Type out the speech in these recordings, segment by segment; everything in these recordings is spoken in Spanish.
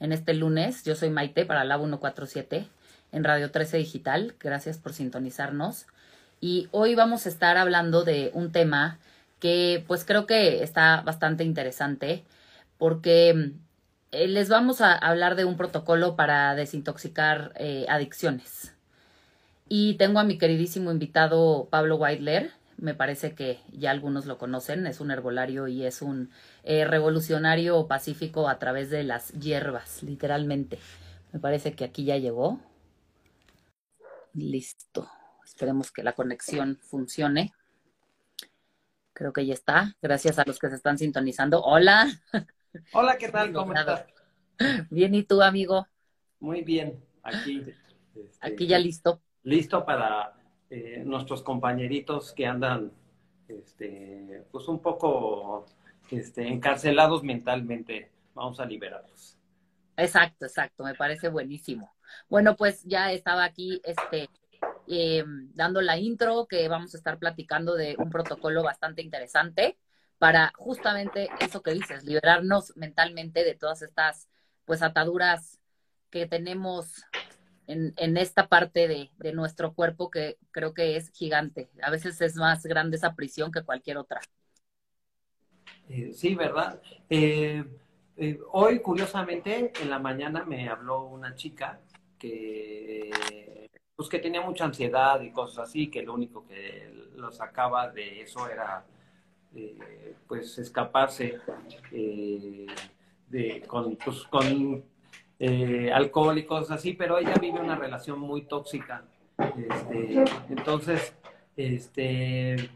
en este lunes. Yo soy Maite para Lab 147 en Radio 13 Digital. Gracias por sintonizarnos. Y hoy vamos a estar hablando de un tema que pues creo que está bastante interesante porque eh, les vamos a hablar de un protocolo para desintoxicar eh, adicciones. Y tengo a mi queridísimo invitado Pablo Weidler me parece que ya algunos lo conocen, es un herbolario y es un eh, revolucionario pacífico a través de las hierbas, literalmente. Me parece que aquí ya llegó. Listo. Esperemos que la conexión funcione. Creo que ya está. Gracias a los que se están sintonizando. Hola. Hola, ¿qué tal? ¿Cómo estás? Bien, ¿y tú, amigo? Muy bien. Aquí. Este, aquí ya listo. Listo para eh, nuestros compañeritos que andan, este, pues un poco este, encarcelados mentalmente, vamos a liberarlos. Exacto, exacto, me parece buenísimo. Bueno, pues ya estaba aquí este, eh, dando la intro que vamos a estar platicando de un protocolo bastante interesante para justamente eso que dices, liberarnos mentalmente de todas estas pues ataduras que tenemos en, esta parte de, de, nuestro cuerpo que creo que es gigante. A veces es más grande esa prisión que cualquier otra. Eh, sí, ¿verdad? Eh, eh, hoy, curiosamente, en la mañana me habló una chica que, pues, que tenía mucha ansiedad y cosas así, que lo único que lo sacaba de eso era pues escaparse de, con, pues, con eh, así, pero ella vive una relación muy tóxica. Este, entonces, este,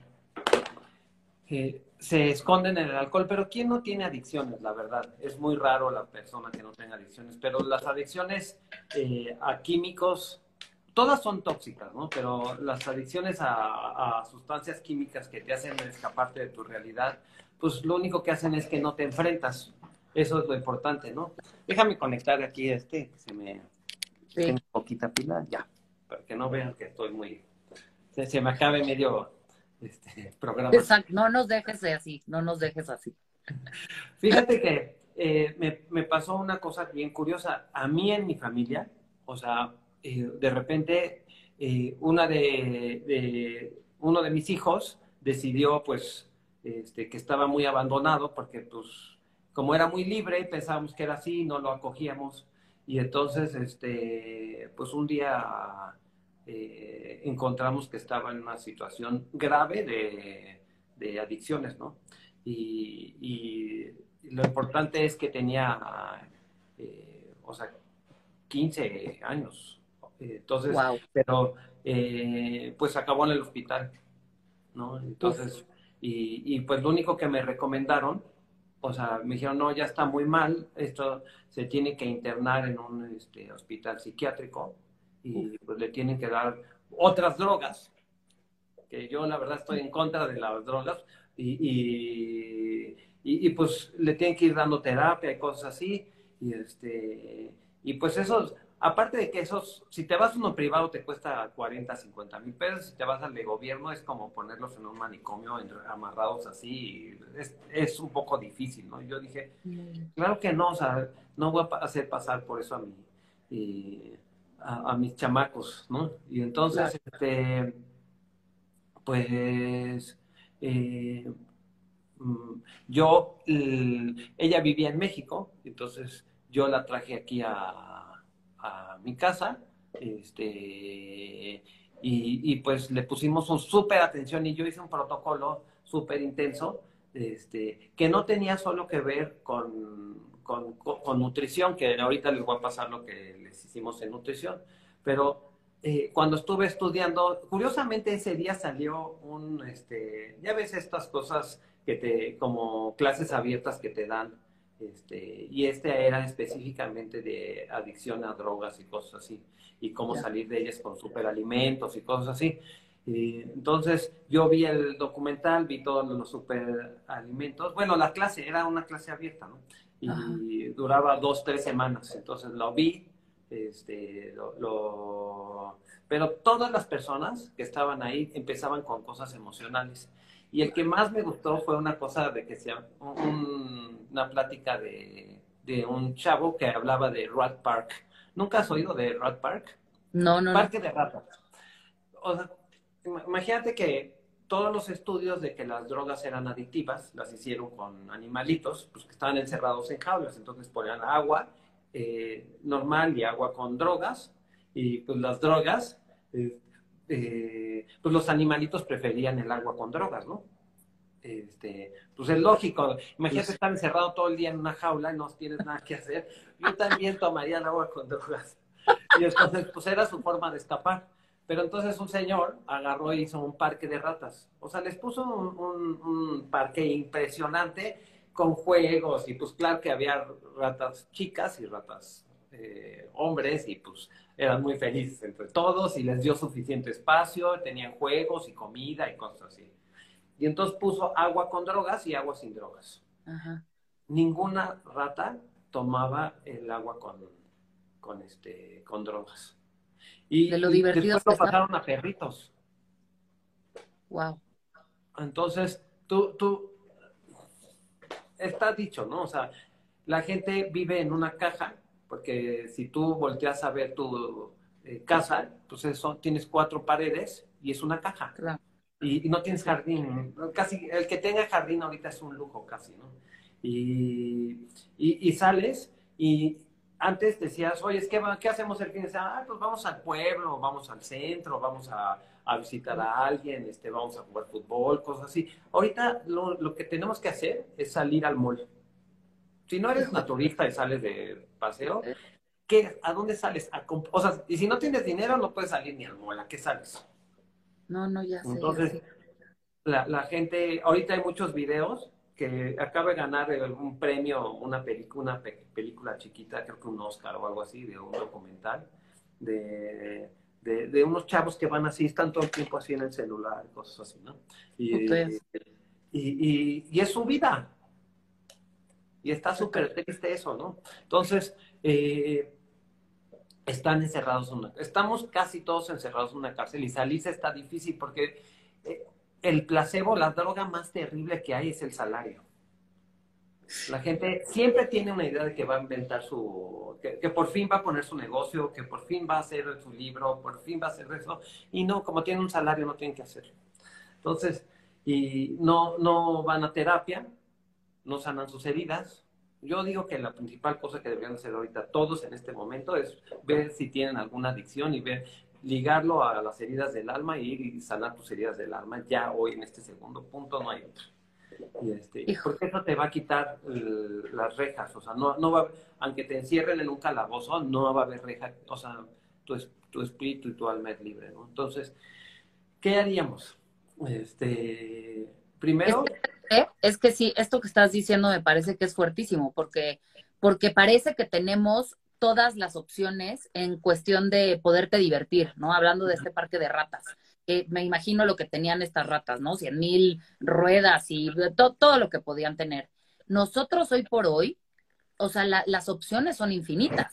eh, se esconden en el alcohol, pero ¿quién no tiene adicciones? La verdad, es muy raro la persona que no tenga adicciones, pero las adicciones eh, a químicos, todas son tóxicas, ¿no? Pero las adicciones a sustancias químicas que te hacen escaparte de tu realidad, pues lo único que hacen es que no te enfrentas eso es lo importante, ¿no? Déjame conectar aquí este, que se me... Sí. Tengo poquita pila, ya, para que no vean que estoy muy... Se, me acabe medio este programa. Exacto, no nos dejes así, no nos dejes así. Fíjate que eh, me, me, pasó una cosa bien curiosa. A mí en mi familia, o sea, eh, de repente eh, una de, de, uno de mis hijos decidió, pues, este, que estaba muy abandonado porque, pues, como era muy libre, pensábamos que era así, no lo acogíamos. Y entonces, este, pues un día eh, encontramos que estaba en una situación grave de, de adicciones, ¿no? Y, y, lo importante es que tenía, eh, o sea, 15 años. Entonces, pero eh, pues acabó en el hospital, ¿no? Entonces, y, y pues lo único que me recomendaron o sea, me dijeron, no, ya está muy mal, esto se tiene que internar en un este, hospital psiquiátrico y pues le tienen que dar otras drogas, que yo la verdad estoy en contra de las drogas, y, y, y, pues le tienen que ir dando terapia y cosas así, y este, y pues eso aparte de que esos, si te vas a uno privado te cuesta 40, 50 mil pesos, si te vas al de gobierno es como ponerlos en un manicomio amarrados así, es, es, un poco difícil, ¿no? Yo dije, claro que no, o sea, no voy a hacer pasar por eso a mí, y a, mis chamacos, ¿no? Y entonces, este, pues, eh, mm, yo, ella vivía en México, entonces yo la traje aquí a a mi casa, este, y, pues le pusimos un súper atención y yo hice un protocolo súper intenso, este, que no tenía solo que ver con, con, nutrición, que ahorita les voy a pasar lo que les hicimos en nutrición, pero eh, cuando estuve estudiando, curiosamente ese día salió un, este, ya ves estas cosas que te, como clases abiertas que te dan Este, y este era específicamente de adicción a drogas y cosas así, y cómo salir de ellas con superalimentos y cosas así. Y entonces yo vi el documental, vi todos los superalimentos. Bueno, la clase era una clase abierta, ¿no? Y duraba dos, tres semanas. Entonces lo vi, este, lo, pero todas las personas que estaban ahí empezaban con cosas emocionales. Y el que más me gustó fue una cosa de que se una plática de, de, un chavo que hablaba de Rat Park. ¿Nunca has oído de Rat Park? No, no. Parque de ratas. O sea, imagínate que todos los estudios de que las drogas eran adictivas las hicieron con animalitos pues, que estaban encerrados en jaulas. Entonces ponían agua eh, normal y agua con drogas. Y pues las drogas, eh, eh, pues los animalitos preferían el agua con drogas, ¿no? Este, pues es lógico. Imagínate estar encerrado todo el día en una jaula y no tienes nada que hacer. Yo también tomaría el agua con drogas. Y entonces, pues era su forma de escapar. Pero entonces un señor agarró y hizo un parque de ratas. O sea, les puso un, parque impresionante con juegos y pues claro que había ratas chicas y ratas eh, hombres y pues eran muy felices entre todos y les dio suficiente espacio, tenían juegos y comida y cosas así. Y entonces puso agua con drogas y agua sin drogas. Ninguna rata tomaba el agua con, con, este, con drogas. Y, de lo divertido después lo pasaron a perritos. Wow. Entonces, tú, tú, está dicho, ¿no? O sea, la gente vive en una caja, porque si tú volteas a ver tu eh, casa, pues eso, tienes cuatro paredes y es una caja. Claro. Y, no tienes jardín. Casi, el que tenga jardín ahorita es un lujo casi, ¿no? Y, y, y sales y, antes decías, oye, ¿qué, ¿qué hacemos el fin de semana? Ah, pues vamos al pueblo, vamos al centro, vamos a, visitar a alguien, este, vamos a jugar fútbol, cosas así. Ahorita lo, que tenemos que hacer es salir al mall. Si no eres naturista y sales de paseo, ¿qué, ¿a dónde sales? o sea, y si no tienes dinero, no puedes salir ni al mall. ¿A qué sales? No, no, ya sé. Entonces, La, la gente, ahorita hay muchos videos que acaba de ganar un premio, una, película, una película chiquita, creo que un Oscar o algo así, de un documental, de, de, unos chavos que van así, están todo el tiempo así en el celular, cosas así, ¿no? Y, y, y, es su vida. Y está súper triste eso, ¿no? Entonces, eh, están encerrados en una... Estamos casi todos encerrados en una cárcel y salirse está difícil porque... Eh, el placebo, la droga más terrible que hay es el salario. La gente siempre tiene una idea de que va a inventar su, que, por fin va a poner su negocio, que por fin va a hacer su libro, por fin va a hacer eso, y no, como tienen un salario no tienen que hacerlo. Entonces, y no, no van a terapia, no sanan sus heridas. Yo digo que la principal cosa que deberían hacer ahorita todos en este momento es ver si tienen alguna adicción y ver ligarlo a las heridas del alma y ir y sanar tus heridas del alma. Ya hoy en este segundo punto no hay otro. Y este, porque eso te va a quitar las rejas, o sea, no, no va, aunque te encierren en un calabozo, no va a haber reja, o sea, tu, tu espíritu y tu alma es libre, ¿no? Entonces, ¿qué haríamos? Este, primero... Es que, sí, esto que estás diciendo me parece que es fuertísimo, porque, porque parece que tenemos todas las opciones en cuestión de poderte divertir, ¿no? Hablando de este parque de ratas. que me imagino lo que tenían estas ratas, ¿no? Cien mil ruedas y todo lo que podían tener. Nosotros hoy por hoy, o sea, las opciones son infinitas.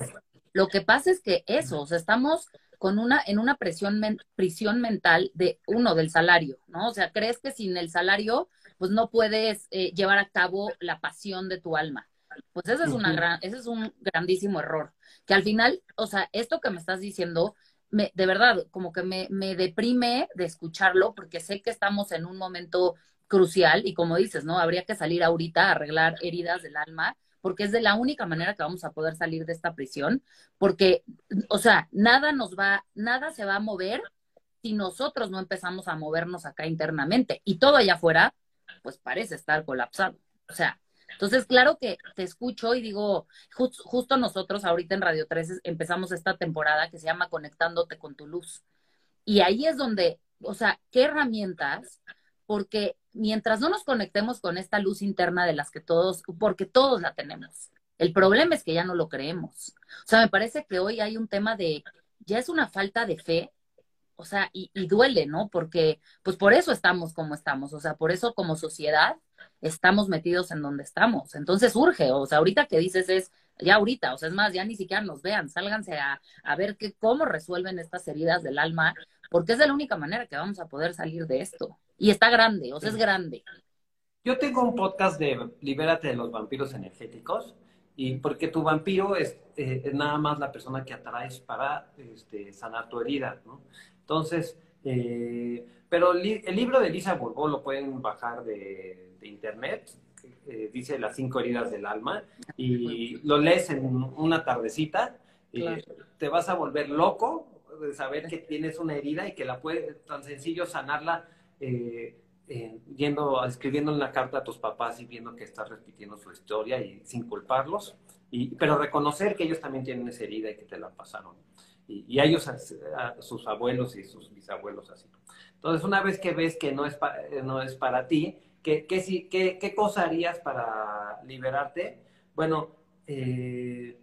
Lo que pasa es que eso, o sea, estamos con una, en una presión prisión mental de uno, del salario, ¿no? O sea, crees que sin el salario, pues no puedes eh, llevar a cabo la pasión de tu alma. Pues ese es, una gran, ese es un grandísimo error. Que al final, o sea, esto que me estás diciendo, me, de verdad, como que me, me deprime de escucharlo porque sé que estamos en un momento crucial y como dices, ¿no? Habría que salir ahorita a arreglar heridas del alma porque es de la única manera que vamos a poder salir de esta prisión, porque, o sea, nada nos va, nada se va a mover si nosotros no empezamos a movernos acá internamente y todo allá afuera, pues parece estar colapsado. O sea, entonces, claro que te escucho y digo, justo nosotros ahorita en Radio 3 empezamos esta temporada que se llama Conectándote con tu luz. Y ahí es donde, o sea, ¿qué herramientas? Porque mientras no nos conectemos con esta luz interna de las que todos, porque todos la tenemos. El problema es que ya no lo creemos. O sea, me parece que hoy hay un tema de, ya es una falta de fe, o sea, y, y duele, ¿no? Porque, pues por eso estamos como estamos, o sea, por eso como sociedad estamos metidos en donde estamos. Entonces urge, o sea, ahorita que dices es, ya ahorita, o sea, es más, ya ni siquiera nos vean, sálganse a, a ver que, cómo resuelven estas heridas del alma, porque es de la única manera que vamos a poder salir de esto. Y está grande, o sea, es grande. Yo tengo un podcast de Libérate de los vampiros energéticos, y porque tu vampiro es, eh, es nada más la persona que atraes para este, sanar tu herida, ¿no? Entonces, eh, pero el libro de Lisa Bourbeau lo pueden bajar de, de internet, eh, dice Las cinco heridas del alma, y lo lees en una tardecita, y te vas a volver loco de saber que tienes una herida y que la puede, tan sencillo sanarla eh, eh, yendo, escribiendo una carta a tus papás y viendo que estás repitiendo su historia y sin culparlos, y, pero reconocer que ellos también tienen esa herida y que te la pasaron. Y, y a ellos, a, sus abuelos y sus bisabuelos así. Entonces, una vez que ves que no es, pa, no es para ti, ¿qué, qué, qué, qué cosa harías para liberarte? Bueno, eh,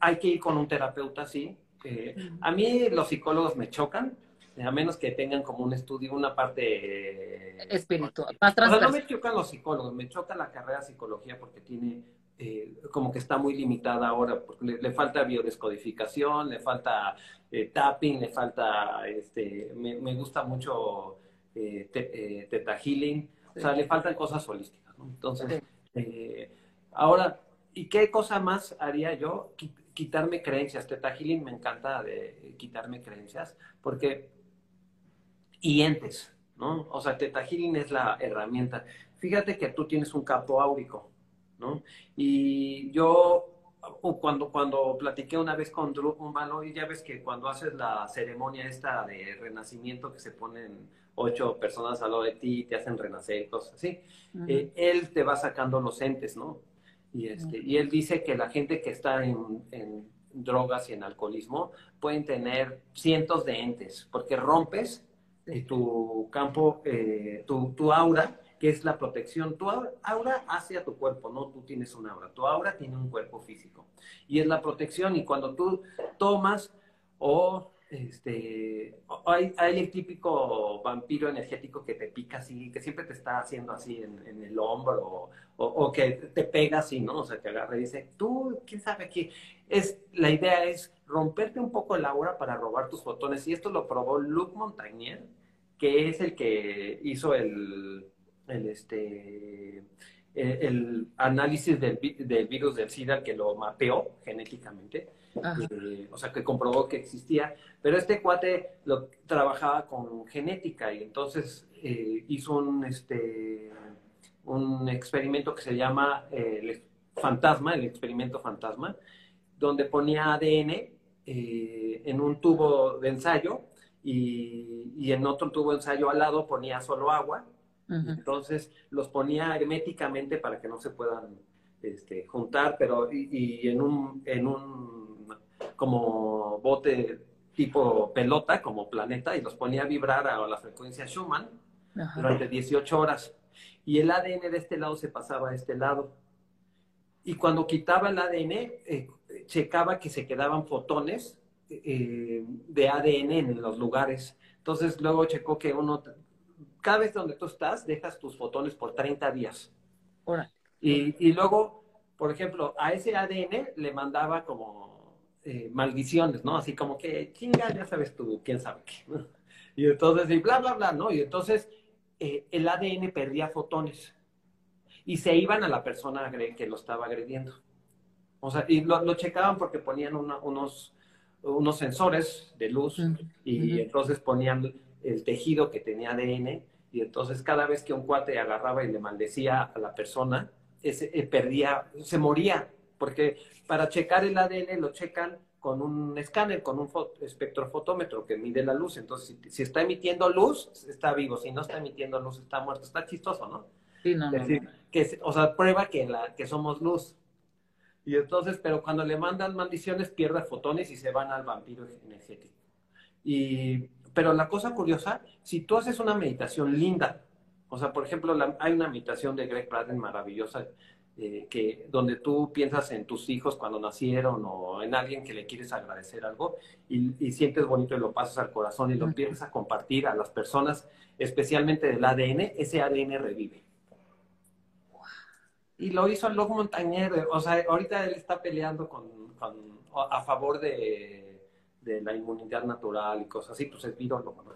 hay que ir con un terapeuta, sí, eh, a mí los psicólogos me chocan, a menos que tengan como un estudio, una parte... Eh, Espiritual, más o sea, no me chocan los psicólogos, me choca la carrera de psicología porque tiene, eh, como que está muy limitada ahora, porque le, le falta biodescodificación, le falta eh, tapping, le falta, este, me, me gusta mucho eh, te, teta healing, o sea, le faltan cosas holísticas, ¿no? Entonces, ahora, ¿y qué cosa más haría yo? quitarme creencias. Teta Healing me encanta de quitarme creencias porque y entes, ¿no? O sea, Teta Healing es la herramienta. Fíjate que tú tienes un campo áurico, ¿no? Y yo cuando, cuando platiqué una vez con Drew Humano, y ya ves que cuando haces la ceremonia esta de renacimiento que se ponen ocho personas al lado de ti y te hacen renacer, cosas así, uh -huh. eh, él te va sacando los entes, ¿no? Y, este, y él dice que la gente que está en, en, drogas y en alcoholismo pueden tener cientos de entes, porque rompes eh, tu campo, eh, tu, tu, aura, que es la protección. Tu aura hacia tu cuerpo, no tú tienes un aura. Tu aura tiene un cuerpo físico. Y es la protección. Y cuando tú tomas o este, hay, el típico vampiro energético que te pica así, que siempre te está haciendo así en, el hombro, o, que te pega así, ¿no? O sea, te agarra y dice, tú, quién sabe qué. Es, la idea es romperte un poco el aura para robar tus fotones, y esto lo probó Luc Montagnier, que es el que hizo el, el este, el, el análisis del, del virus del SIDA, que lo mapeó genéticamente eh, o sea, que comprobó que existía, pero este cuate lo trabajaba con genética y entonces eh, hizo un, este, un experimento que se llama eh, el fantasma, el experimento fantasma, donde ponía ADN eh, en un tubo de ensayo y, y, en otro tubo de ensayo al lado ponía solo agua, uh -huh. entonces los ponía herméticamente para que no se puedan este, juntar, pero y, y en un, en un como bote tipo pelota, como planeta, y los ponía a vibrar a la frecuencia Schumann Ajá. durante 18 horas. Y el ADN de este lado se pasaba a este lado. Y cuando quitaba el ADN, eh, checaba que se quedaban fotones eh, de ADN en los lugares. Entonces luego checó que uno, cada vez donde tú estás, dejas tus fotones por 30 días. Y, y luego, por ejemplo, a ese ADN le mandaba como eh, maldiciones, ¿no? Así como que, chinga, ya sabes tú, quién sabe qué, ¿no? Y entonces, y bla, bla, bla, ¿no? Y entonces eh, el ADN perdía fotones y se iban a la persona que lo estaba agrediendo. O sea, y lo, lo checaban porque ponían una, unos, unos sensores de luz uh -huh. y uh -huh. entonces ponían el tejido que tenía ADN y entonces cada vez que un cuate agarraba y le maldecía a la persona, ese, eh, perdía, se moría porque para checar el ADN lo checan con un escáner, con un espectrofotómetro que mide la luz. Entonces, si, si, está emitiendo luz, está vivo. Si no está emitiendo luz, está muerto. Está chistoso, ¿no? Sí, no, es decir, no, no. Que, o sea, prueba que, la, que somos luz. Y entonces, pero cuando le mandan maldiciones, pierde fotones y se van al vampiro energético. Y, pero la cosa curiosa, si tú haces una meditación linda, O sea, por ejemplo, hay una imitación de Greg Braden maravillosa, eh, que, donde tú piensas en tus hijos cuando nacieron o en alguien que le quieres agradecer algo y, sientes bonito y lo pasas al corazón y lo empiezas a compartir a las personas, especialmente del ADN, ese ADN revive. Y lo hizo el Log Montañer, o sea, ahorita él está peleando con, a favor de, de, la inmunidad natural y cosas así, pues es virólogo, ¿no?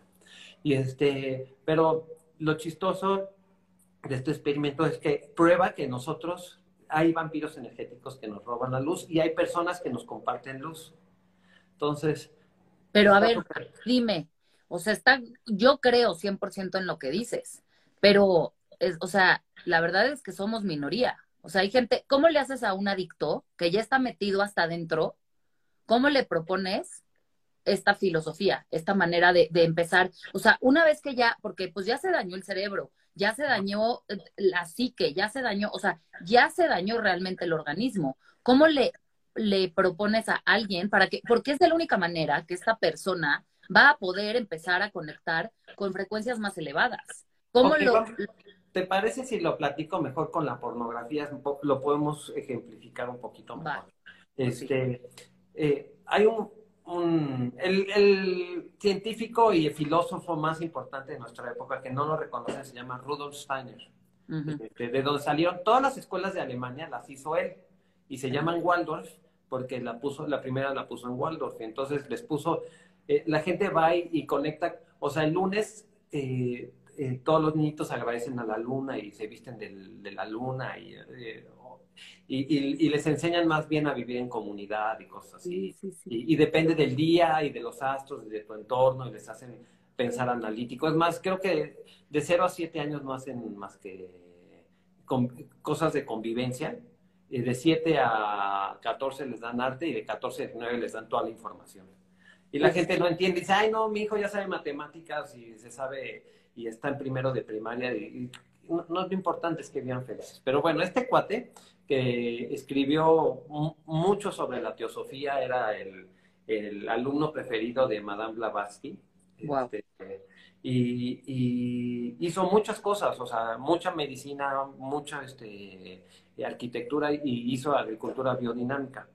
Y este, pero lo chistoso de este experimento es que prueba que nosotros hay vampiros energéticos que nos roban la luz y hay personas que nos comparten luz. Entonces. Pero a ver, dime, o sea, está, yo creo 100% en lo que dices, pero, es, o sea, la verdad es que somos minoría. O sea, hay gente, ¿cómo le haces a un adicto que ya está metido hasta adentro? ¿Cómo le propones esta filosofía, esta manera de, empezar. O sea, una vez que ya, porque pues ya se dañó el cerebro, ya se dañó eh, la psique, ya se dañó, o sea, ya se dañó realmente el organismo. ¿Cómo le, le propones a alguien para que, porque es de la única manera que esta persona va a poder empezar a conectar con frecuencias más elevadas? ¿Cómo lo, ¿Te parece si lo platico mejor con la pornografía? Lo podemos ejemplificar un poquito mejor. Este, eh, hay un, el, científico y el filósofo más importante de nuestra época, que no lo reconoce, se llama Rudolf Steiner. Este, de donde salieron todas las escuelas de Alemania, las hizo él. Y se llaman Waldorf porque la puso, la primera la puso en Waldorf. Entonces les puso, eh, la gente va y, conecta, o sea, el lunes eh, eh, todos los niñitos agradecen a la luna y se visten de la luna y y, les enseñan más bien a vivir en comunidad y cosas así. Y, depende del día y de los astros y de tu entorno y les hacen pensar analítico. Es más, creo que de 0 a 7 años no hacen más que cosas de convivencia. Y de 7 a 14 les dan arte y de 14 a 19 les dan toda la información. Y la gente no entiende, dice, ay no, mi hijo ya sabe matemáticas y se sabe y está en primero de primaria y, no, no, es lo importante es que vivan felices. Pero bueno, este cuate que escribió mucho sobre la teosofía, era el, alumno preferido de Madame Blavatsky. Este, y, hizo muchas cosas, o sea, mucha medicina, mucha este, arquitectura y hizo agricultura biodinámica.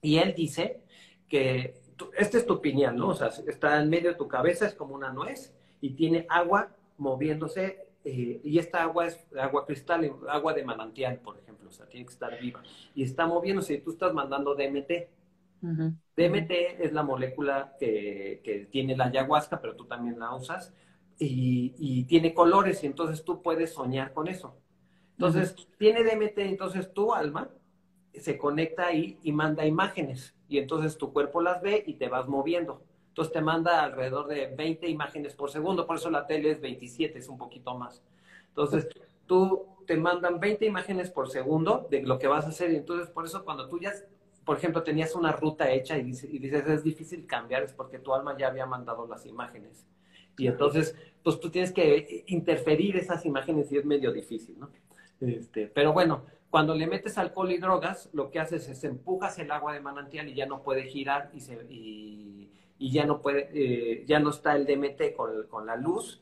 Y él dice que, esta es tu opinión, ¿no? O sea, está en medio de tu cabeza, es como una nuez y tiene agua moviéndose eh, y esta agua es agua cristal, agua de manantial, por ejemplo, o sea, tiene que estar viva. Y está moviéndose, y tú estás mandando DMT. DMT es la molécula que, que, tiene la ayahuasca, pero tú también la usas, y, y, tiene colores, y entonces tú puedes soñar con eso. Entonces, tiene DMT, entonces tu alma se conecta ahí y manda imágenes, y entonces tu cuerpo las ve y te vas moviendo. Entonces te manda alrededor de 20 imágenes por segundo, por eso la tele es 27, es un poquito más. Entonces, tú te mandan 20 imágenes por segundo de lo que vas a hacer y entonces por eso cuando tú ya, por ejemplo, tenías una ruta hecha y dices, y dices es difícil cambiar, es porque tu alma ya había mandado las imágenes. Y entonces, pues tú tienes que interferir esas imágenes y es medio difícil, ¿no? Este, pero bueno, cuando le metes alcohol y drogas, lo que haces es empujas el agua de manantial y ya no puede girar y, se, y, y ya no puede, eh, ya no está el DMT con, con la luz,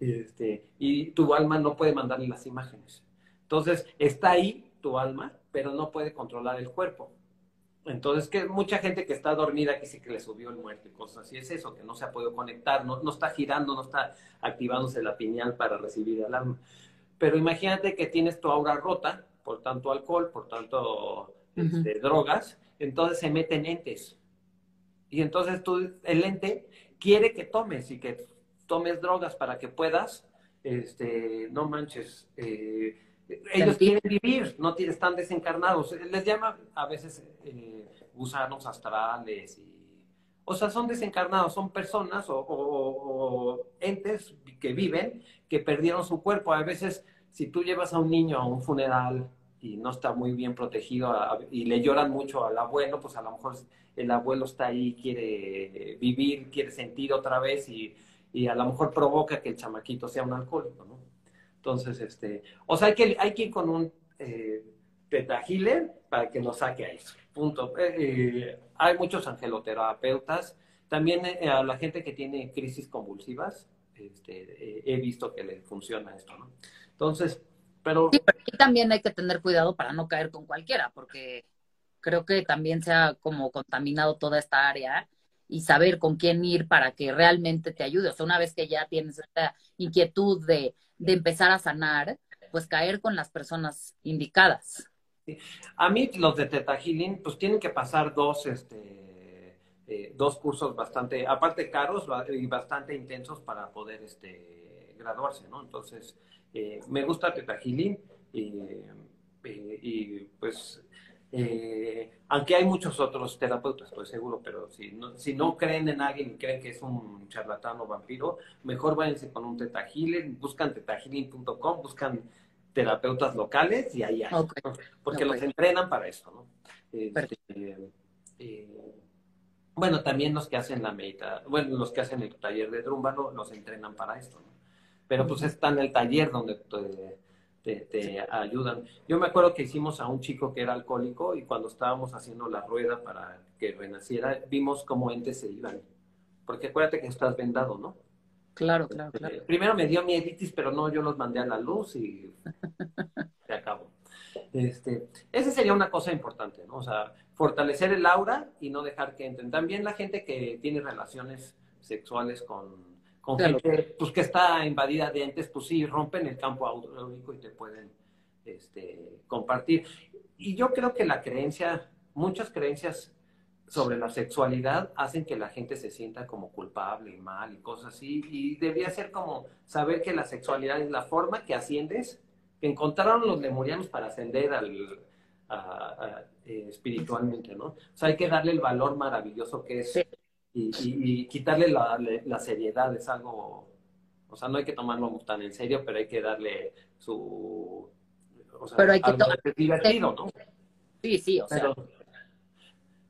este, y tu alma no puede mandarle las imágenes. Entonces, está ahí tu alma, pero no puede controlar el cuerpo. Entonces, que mucha gente que está dormida que sí que le subió el muerto y cosas así, es eso, que no se ha podido conectar, no, no está girando, no está activándose la pineal para recibir el alma. Pero imagínate que tienes tu aura rota por tanto alcohol, por tanto este, drogas, entonces se meten entes y entonces tú, el ente quiere que tomes y que tomes drogas para que puedas, este, no manches, eh, ellos quieren vivir, no están desencarnados. Les llama a veces eh, gusanos astrales y o sea, son desencarnados, son personas o, entes que viven, que perdieron su cuerpo. A veces, si tú llevas a un niño a un funeral y no está muy bien protegido y le lloran mucho al abuelo, pues a lo mejor el abuelo está ahí, quiere vivir, quiere sentir otra vez y, a lo mejor provoca que el chamaquito sea un alcohólico, ¿no? Entonces, este, o sea, hay que, hay que ir con un eh, para que nos saque a eso. Punto. Eh, eh, hay muchos angeloterapeutas, también eh, a la gente que tiene crisis convulsivas, este, he visto que le funciona esto, ¿no? Entonces, pero... Sí, pero aquí también hay que tener cuidado para no caer con cualquiera, porque creo que también se ha como contaminado toda esta área y saber con quién ir para que realmente te ayude. O sea, una vez que ya tienes esta inquietud de, de empezar a sanar, pues caer con las personas indicadas. A mí los de Teta pues tienen que pasar dos, este, eh, dos cursos bastante, aparte caros y bastante intensos para poder este, graduarse, ¿no? Entonces, eh, me gusta Teta y, eh, y pues eh, aunque hay muchos otros terapeutas, estoy seguro, pero si no, si no creen en alguien y creen que es un charlatán o vampiro, mejor váyanse con un teta buscan tetahealing.com, buscan terapeutas locales y ahí hay, porque los entrenan para eso, ¿no? Este, eh, bueno, también los que hacen la medita, bueno, los que hacen el taller de Drúmbalo los entrenan para esto, ¿no? Pero pues está en el taller donde te, ayudan. Yo me acuerdo que hicimos a un chico que era alcohólico y cuando estábamos haciendo la rueda para que renaciera, vimos cómo entes se iban. Porque acuérdate que estás vendado, ¿no? Claro, claro, claro. Eh, primero me dio mieditis, pero no, yo los mandé a la luz y se acabó. Este, esa sería una cosa importante, ¿no? O sea, fortalecer el aura y no dejar que entren. También la gente que tiene relaciones sexuales con con gente pues, que está invadida de entes, pues sí, rompen el campo autónomo y te pueden este, compartir. Y yo creo que la creencia, muchas creencias sobre la sexualidad hacen que la gente se sienta como culpable y mal y cosas así. Y debía ser como saber que la sexualidad es la forma que asciendes, que encontraron los lemurianos para ascender al, eh, espiritualmente, ¿no? O sea, hay que darle el valor maravilloso que es y, quitarle la, seriedad es algo, o sea, no hay que tomarlo tan en serio, pero hay que darle su, o sea, pero hay que divertido, ¿no? Sí, sí, o sea.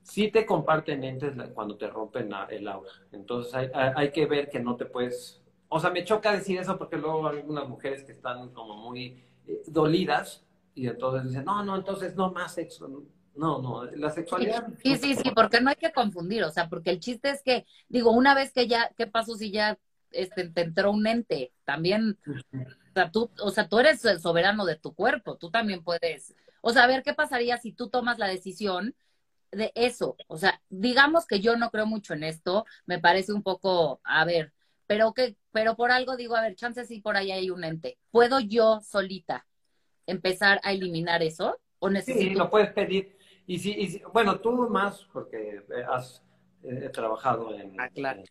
sí te comparten entes cuando te rompen el aura. Entonces hay, hay, que ver que no te puedes, o sea, me choca decir eso porque luego hay algunas mujeres que están como muy eh, dolidas y entonces dicen, no, no, entonces no más sexo. No, no, la sexualidad. Sí, sí, sí, porque no hay que confundir, o sea, porque el chiste es que, digo, una vez que ya, ¿qué pasó si ya este, te entró un ente? También, o sea, tú, o sea, tú eres el soberano de tu cuerpo, tú también puedes, o sea, a ver qué pasaría si tú tomas la decisión de eso, o sea, digamos que yo no creo mucho en esto, me parece un poco, a ver, pero que, pero por algo digo, a ver, chances sí por ahí hay un ente, ¿puedo yo solita empezar a eliminar eso? ¿O necesito... Sí, lo puedes pedir y sí, bueno, tú más, porque eh, has eh, trabajado en... Ah, claro.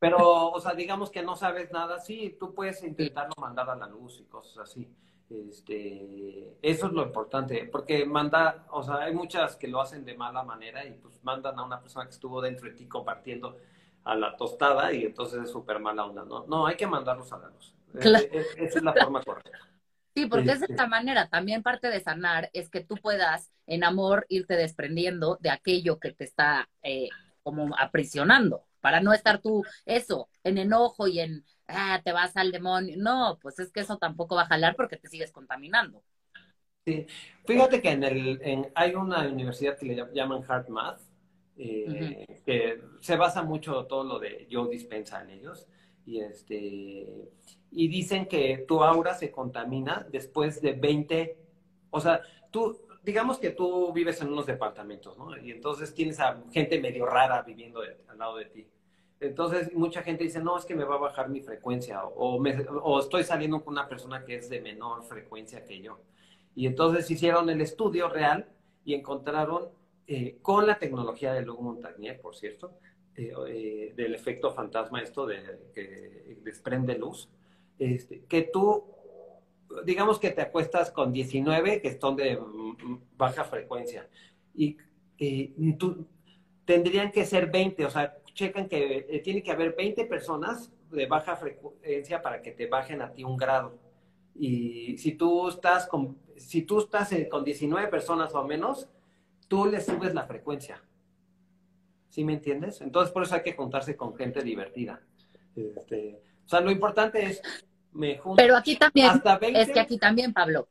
pero, o sea, digamos que no sabes nada, sí, tú puedes intentarlo mandar a la luz y cosas así. Este, eso es lo importante, porque manda, o sea, hay muchas que lo hacen de mala manera y pues mandan a una persona que estuvo dentro de ti compartiendo a la tostada y entonces es súper mala onda, ¿no? No, hay que mandarlos a la luz. Claro. E, e, esa es la forma correcta. Sí, porque es de esta manera. También parte de sanar es que tú puedas en amor irte desprendiendo de aquello que te está eh, como aprisionando, para no estar tú eso, en enojo y en, ah, te vas al demonio. No, pues es que eso tampoco va a jalar porque te sigues contaminando. Sí, fíjate que en el, en, hay una universidad que le llaman Hard Math, eh, que se basa mucho todo lo de yo dispensa en ellos. Y este y dicen que tu aura se contamina después de 20, o sea, tú, digamos que tú vives en unos departamentos, ¿no? Y entonces tienes a gente medio rara viviendo al lado de ti. Entonces, mucha gente dice, no, es que me va a bajar mi frecuencia, o, o estoy saliendo con una persona que es de menor frecuencia que yo. Y entonces hicieron el estudio real y encontraron, eh, con la tecnología de Lugo Montagnier, por cierto, eh, eh, del efecto fantasma, esto de que desprende luz, este, que tú, digamos que te acuestas con 19 que son de baja frecuencia y, tú, tendrían que ser 20, o sea, checan que eh, tiene que haber 20 personas de baja frecuencia para que te bajen a ti un grado. Y si tú estás con, si tú estás eh, con 19 personas o menos, tú le subes la frecuencia. ¿Sí me entiendes? Entonces, por eso hay que juntarse con gente divertida. Este, o sea, lo importante es, me junto Pero aquí también, es que aquí también, Pablo,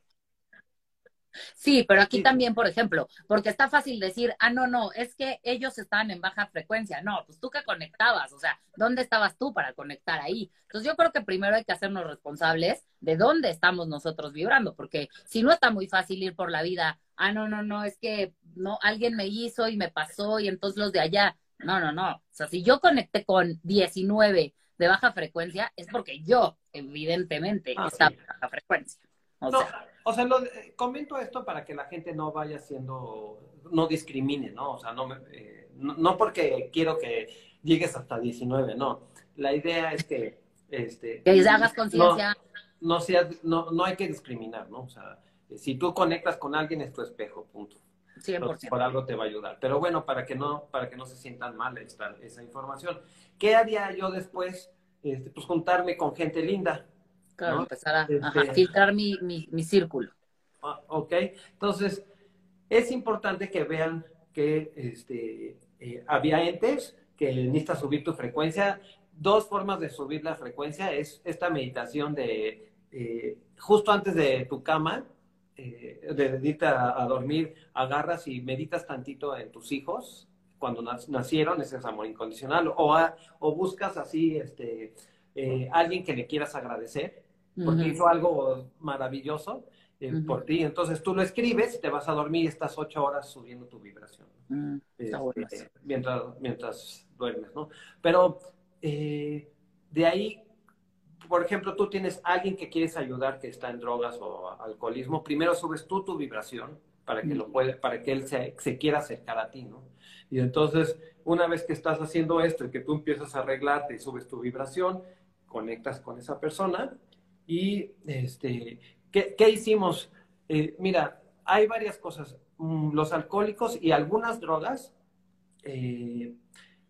Sí, pero aquí también, por ejemplo, porque está fácil decir, ah, no, no, es que ellos estaban en baja frecuencia. No, pues tú que conectabas, o sea, ¿dónde estabas tú para conectar ahí? Entonces yo creo que primero hay que hacernos responsables de dónde estamos nosotros vibrando, porque si no está muy fácil ir por la vida, ah, no, no, no, es que no, alguien me hizo y me pasó y entonces los de allá. No, no, no. O sea, si yo conecté con 19 de baja frecuencia, es porque yo, evidentemente, ah, estaba en baja frecuencia. O sea, o sea, lo, eh, comento esto para que la gente no vaya siendo, no discrimine, ¿no? O sea, no, eh, no, porque quiero que llegues hasta 19, no. La idea es que... Este, que hagas conciencia. No, no, no, hay que discriminar, ¿no? O sea, si tú conectas con alguien es tu espejo, punto. 100%. Por algo te va a ayudar. Pero bueno, para que no, para que no se sientan mal esta, esa información. ¿Qué haría yo después? Este, pues juntarme con gente linda. Claro, empezar a, este, filtrar mi, círculo. Ah, ok, entonces es importante que vean que este, eh, había entes que necesitas subir tu frecuencia. Dos formas de subir la frecuencia es esta meditación de eh, justo antes de tu cama, eh, de irte a, dormir, agarras y meditas tantito en tus hijos cuando nacieron, ese es amor incondicional, o, o buscas así este, alguien que le quieras agradecer porque hizo algo maravilloso eh, por ti. Entonces tú lo escribes, te vas a dormir y estás ocho horas subiendo tu vibración. Este, mientras, mientras duermes, ¿no? Pero eh, de ahí, por ejemplo, tú tienes alguien que quieres ayudar que está en drogas o alcoholismo, primero subes tú tu vibración para que lo puede, para que él se, se quiera acercar a ti, ¿no? Y entonces, una vez que estás haciendo esto y que tú empiezas a arreglarte y subes tu vibración, conectas con esa persona y este, ¿qué, hicimos? Eh, mira, hay varias cosas. Mm, los alcohólicos y algunas drogas eh,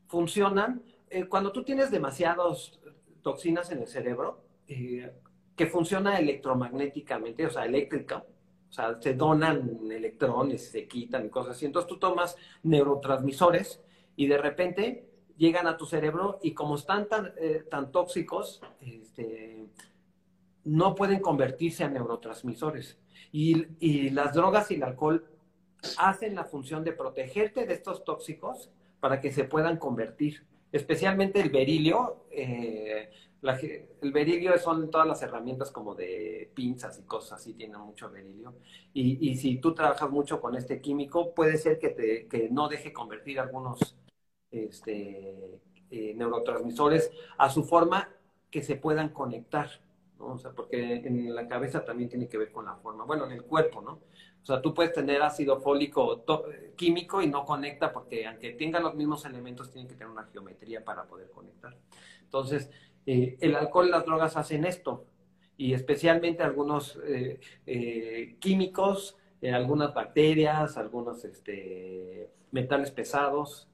funcionan eh, cuando tú tienes demasiadas toxinas en el cerebro, que funciona electromagnéticamente, o sea, eléctrica, o sea, se donan electrones, se quitan y cosas así. Entonces tú tomas neurotransmisores y de repente llegan a tu cerebro y como están tan, tan tóxicos, este, no pueden convertirse a neurotransmisores. Y, las drogas y el alcohol hacen la función de protegerte de estos tóxicos para que se puedan convertir. Especialmente el berilio. Eh, el berilio son todas las herramientas como de pinzas y cosas así, tienen mucho berilio. Y, si tú trabajas mucho con este químico, puede ser que, te, no deje convertir algunos este, eh, neurotransmisores a su forma que se puedan conectar. O sea, porque en la cabeza también tiene que ver con la forma, bueno, en el cuerpo, ¿no? O sea, tú puedes tener ácido fólico químico y no conecta porque aunque tenga los mismos elementos, tienen que tener una geometría para poder conectar. Entonces, eh, el alcohol y las drogas hacen esto, y especialmente algunos eh, eh, químicos, algunas bacterias, algunos este, metales pesados,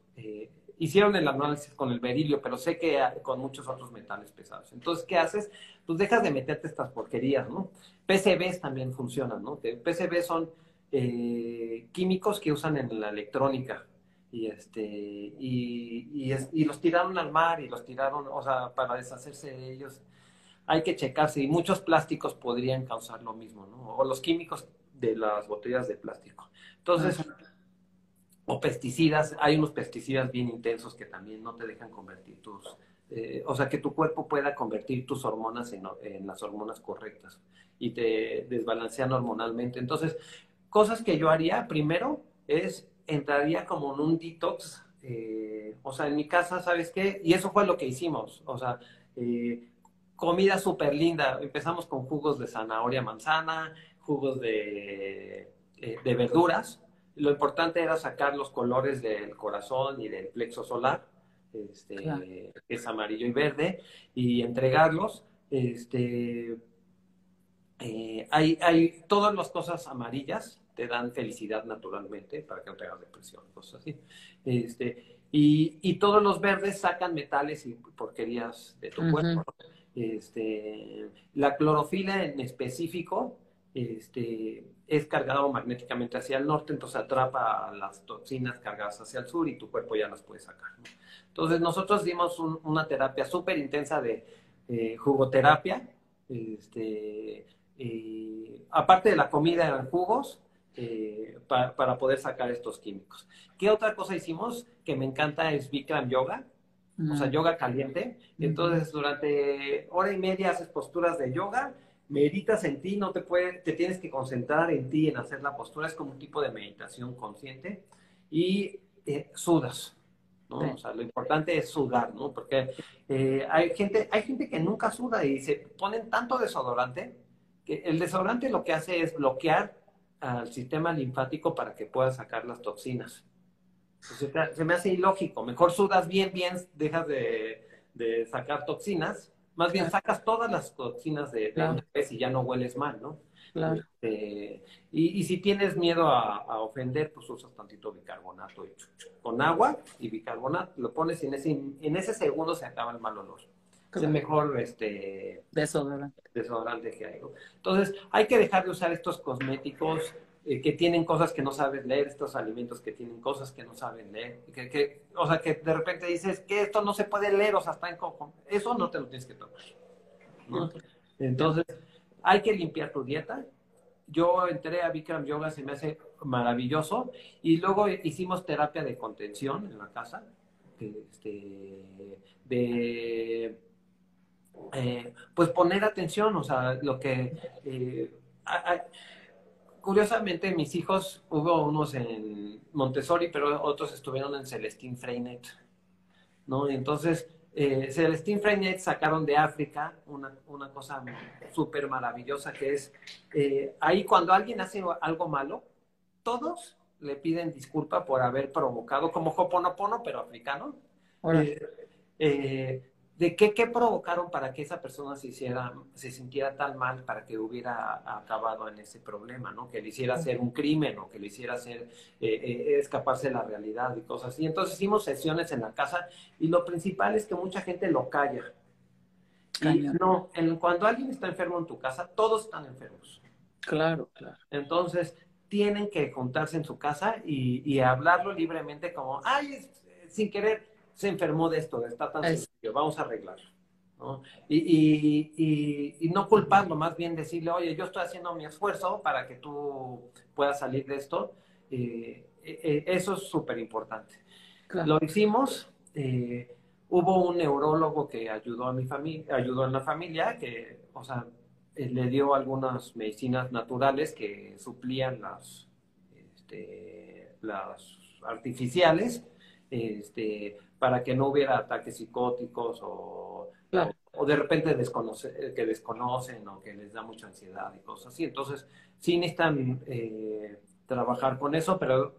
hicieron el análisis con el berilio, pero sé que con muchos otros metales pesados. Entonces, ¿qué haces? Pues dejas de meterte estas porquerías, ¿no? PCBs también funcionan, ¿no? PCBs son eh, químicos que usan en la electrónica y este y, y, los tiraron al mar y los tiraron, o sea, para deshacerse de ellos. Hay que checarse y muchos plásticos podrían causar lo mismo, ¿no? O los químicos de las botellas de plástico. Entonces, o pesticidas, hay unos pesticidas bien intensos que también no te dejan convertir tus, eh, o sea, que tu cuerpo pueda convertir tus hormonas en, las hormonas correctas y te desbalancean hormonalmente. Entonces, cosas que yo haría, primero, es entraría como en un detox, eh, o sea, en mi casa, ¿sabes qué? Y eso fue lo que hicimos, o sea, eh, comida súper linda, empezamos con jugos de zanahoria, manzana, jugos de, de verduras, lo importante era sacar los colores del corazón y del plexo solar, este, que es amarillo y verde, y entregarlos. Este, eh, hay, hay todas las cosas amarillas te dan felicidad naturalmente para que no tengas depresión, cosas así. Este, y, y, todos los verdes sacan metales y porquerías de tu cuerpo. Este, la clorofila en específico este, es cargado magnéticamente hacia el norte, entonces atrapa las toxinas cargadas hacia el sur y tu cuerpo ya las puede sacar. Entonces nosotros dimos una terapia súper intensa de eh, jugoterapia, este, aparte de la comida eran jugos eh, para poder sacar estos químicos. ¿Qué otra cosa hicimos que me encanta es Bikram Yoga? O sea, yoga caliente. Entonces, durante hora y media haces posturas de yoga, meditas en ti, no te puedes, te tienes que concentrar en ti, en hacer la postura, es como un tipo de meditación consciente y eh, sudas. ¿no? O sea, lo importante es sudar, ¿no? Porque eh, hay, gente, hay gente que nunca suda y se ponen tanto desodorante que el desodorante lo que hace es bloquear al sistema linfático para que pueda sacar las toxinas. se me hace ilógico. Mejor sudas bien, bien, dejas de, sacar toxinas. Más bien sacas todas las toxinas de, una vez y ya no hueles mal, ¿no? Claro. Este, y, si tienes miedo a, ofender, pues usas tantito bicarbonato con agua y bicarbonato, lo pones y en ese, en ese segundo se acaba el mal olor. Es el mejor este, desodorante. desodorante que hay. Entonces, hay que dejar de usar estos cosméticos eh, que tienen cosas que no sabes leer, estos alimentos que tienen cosas que no saben leer. Que, que, o sea, que de repente dices que esto no se puede leer, o sea, está en cojo. Eso no te lo tienes que tomar. Entonces, hay que limpiar tu dieta. Yo entré a Bikram Yoga, se me hace maravilloso. Y luego hicimos terapia de contención en la casa. Este, de eh, pues poner atención, o sea, lo que... Eh, curiosamente, mis hijos, hubo unos en Montessori, pero otros estuvieron en Celestine Freinet, ¿no? Entonces, eh, Celestine Freinet sacaron de África una, una cosa súper maravillosa que es, eh, ahí cuando alguien hace algo malo, todos le piden disculpa por haber provocado, como Hoponopono, pero africano, eh, de qué, qué, provocaron para que esa persona se hiciera, se sintiera tan mal para que hubiera acabado en ese problema, ¿no? Que le hiciera hacer un crimen o que le hiciera hacer eh, eh, escaparse de la realidad y cosas así. Entonces hicimos sesiones en la casa y lo principal es que mucha gente lo calla. Y no, cuando alguien está enfermo en tu casa, todos están enfermos. Claro, claro. Entonces, tienen que juntarse en su casa y, y hablarlo libremente como, ay, sin querer, se enfermó de esto, está tan sencillo, vamos a arreglarlo. ¿no? Y, no culparlo, más bien decirle, oye, yo estoy haciendo mi esfuerzo para que tú puedas salir de esto. Eh, eh, eh, eso es súper importante. Lo hicimos, hubo un neurólogo que ayudó a mi familia, ayudó a la familia, que, o sea, le dio algunas medicinas naturales que suplían las, este, las artificiales, este, para que no hubiera ataques psicóticos o, o, de repente desconoce, que desconocen o que les da mucha ansiedad y cosas así. Entonces, sí necesitan eh, trabajar con eso, pero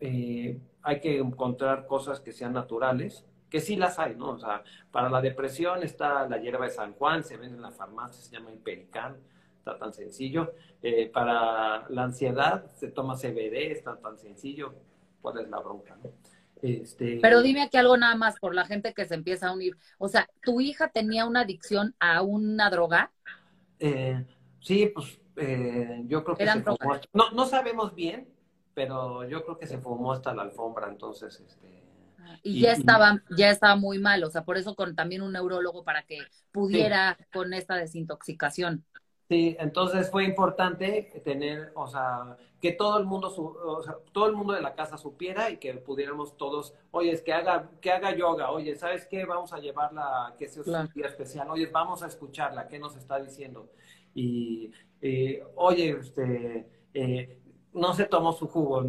eh, hay que encontrar cosas que sean naturales, que sí las hay, ¿no? O sea, para la depresión está la hierba de San Juan, se vende en la farmacia, se llama Impericán, está tan sencillo. Eh, para la ansiedad se toma CBD, está tan sencillo, cuál es la bronca, ¿no? Este... Pero dime aquí algo nada más por la gente que se empieza a unir. O sea, ¿tu hija tenía una adicción a una droga? Eh, sí, pues eh, yo creo que se fumó. No, no sabemos bien, pero yo creo que se fumó hasta la alfombra, entonces... Este... Ah, y, ya estaba, ya estaba muy mal, o sea, por eso con también un neurólogo para que pudiera con esta desintoxicación. Sí, entonces fue importante tener, o sea, que todo el mundo, o sea, todo el mundo de la casa supiera y que pudiéramos todos, oye, es que haga, que haga yoga, oye, ¿sabes qué? Vamos a llevarla, que sea un día especial, oye, vamos a escucharla, ¿qué nos está diciendo? Y, oye, este, eh, no se tomó su jugo,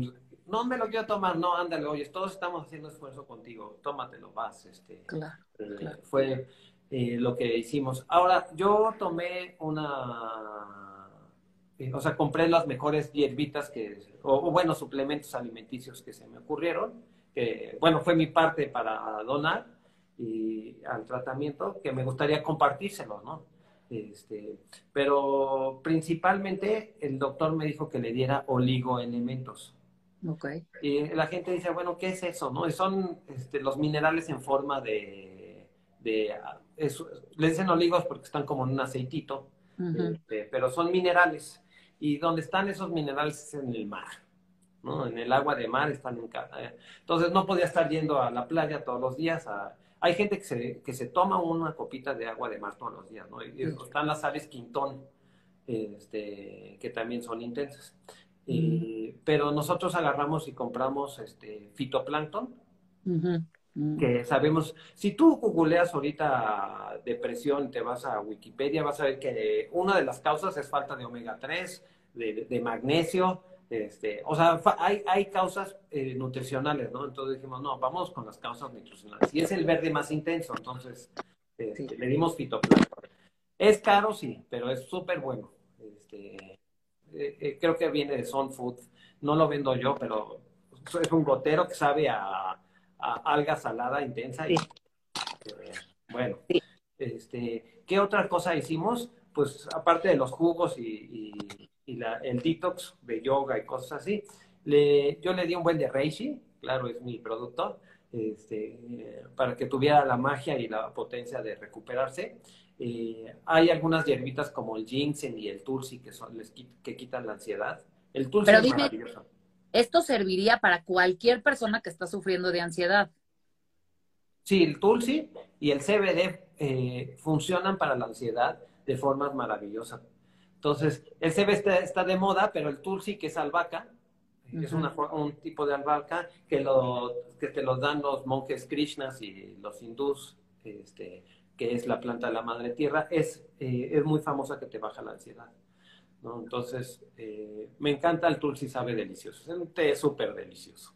no me lo quiero tomar, no, ándale, oye, todos estamos haciendo esfuerzo contigo, tómatelo, vas, este. Claro, eh, claro. Fue eh, lo que hicimos. Ahora, yo tomé una, eh, o sea, compré las mejores hierbitas que, o, bueno, suplementos alimenticios que se me ocurrieron, que, bueno, fue mi parte para donar y al tratamiento, que me gustaría compartírselo, ¿no? Este, pero principalmente el doctor me dijo que le diera oligoelementos. Okay. Y la gente dice, bueno, ¿qué es eso? ¿No? Son este, los minerales en forma de, de le dicen oligos porque están como en un aceitito, este, pero son minerales. Y donde están esos minerales es en el mar, ¿no? En el agua de mar están en casa. Eh. Entonces no podía estar yendo a la playa todos los días. Hay gente que se, que se toma una copita de agua de mar todos los días, ¿no? Y están las sales quintón, este, que también son intensas. Eh, pero nosotros agarramos y compramos este fitoplancton, que sabemos, si tú googleas ahorita depresión, te vas a Wikipedia, vas a ver que una de las causas es falta de omega 3, de, magnesio, este, o sea, hay, hay causas eh, nutricionales, ¿no? Entonces dijimos, no, vamos con las causas nutricionales. Y es el verde más intenso, entonces este, le dimos fitoplancton. Es caro, sí, pero es súper bueno. Este, eh, eh, creo que viene de Sun Food. No lo vendo yo, pero es un gotero que sabe a, alga salada intensa. Y, eh, bueno, este, ¿qué otra cosa hicimos? Pues aparte de los jugos y, el detox de yoga y cosas así, le, yo le di un buen de reishi, claro, es mi producto, este, para que tuviera la magia y la potencia de recuperarse. Eh, hay algunas hierbitas como el ginseng y el tulsi que, son, les, que quitan la ansiedad. El tulsi es maravilloso. Esto serviría para cualquier persona que está sufriendo de ansiedad. Sí, el tulsi y el CBD eh, funcionan para la ansiedad de formas maravillosas. Entonces, el CBD está, de moda, pero el tulsi, que es albahaca, es una, un tipo de albahaca que, lo, que te lo dan los monjes krishnas y los hindús este, que es la planta de la madre tierra, es, eh, es muy famosa que te baja la ansiedad. ¿No? Entonces, eh, me encanta el tulsi, sabe delicioso. Es un té súper delicioso.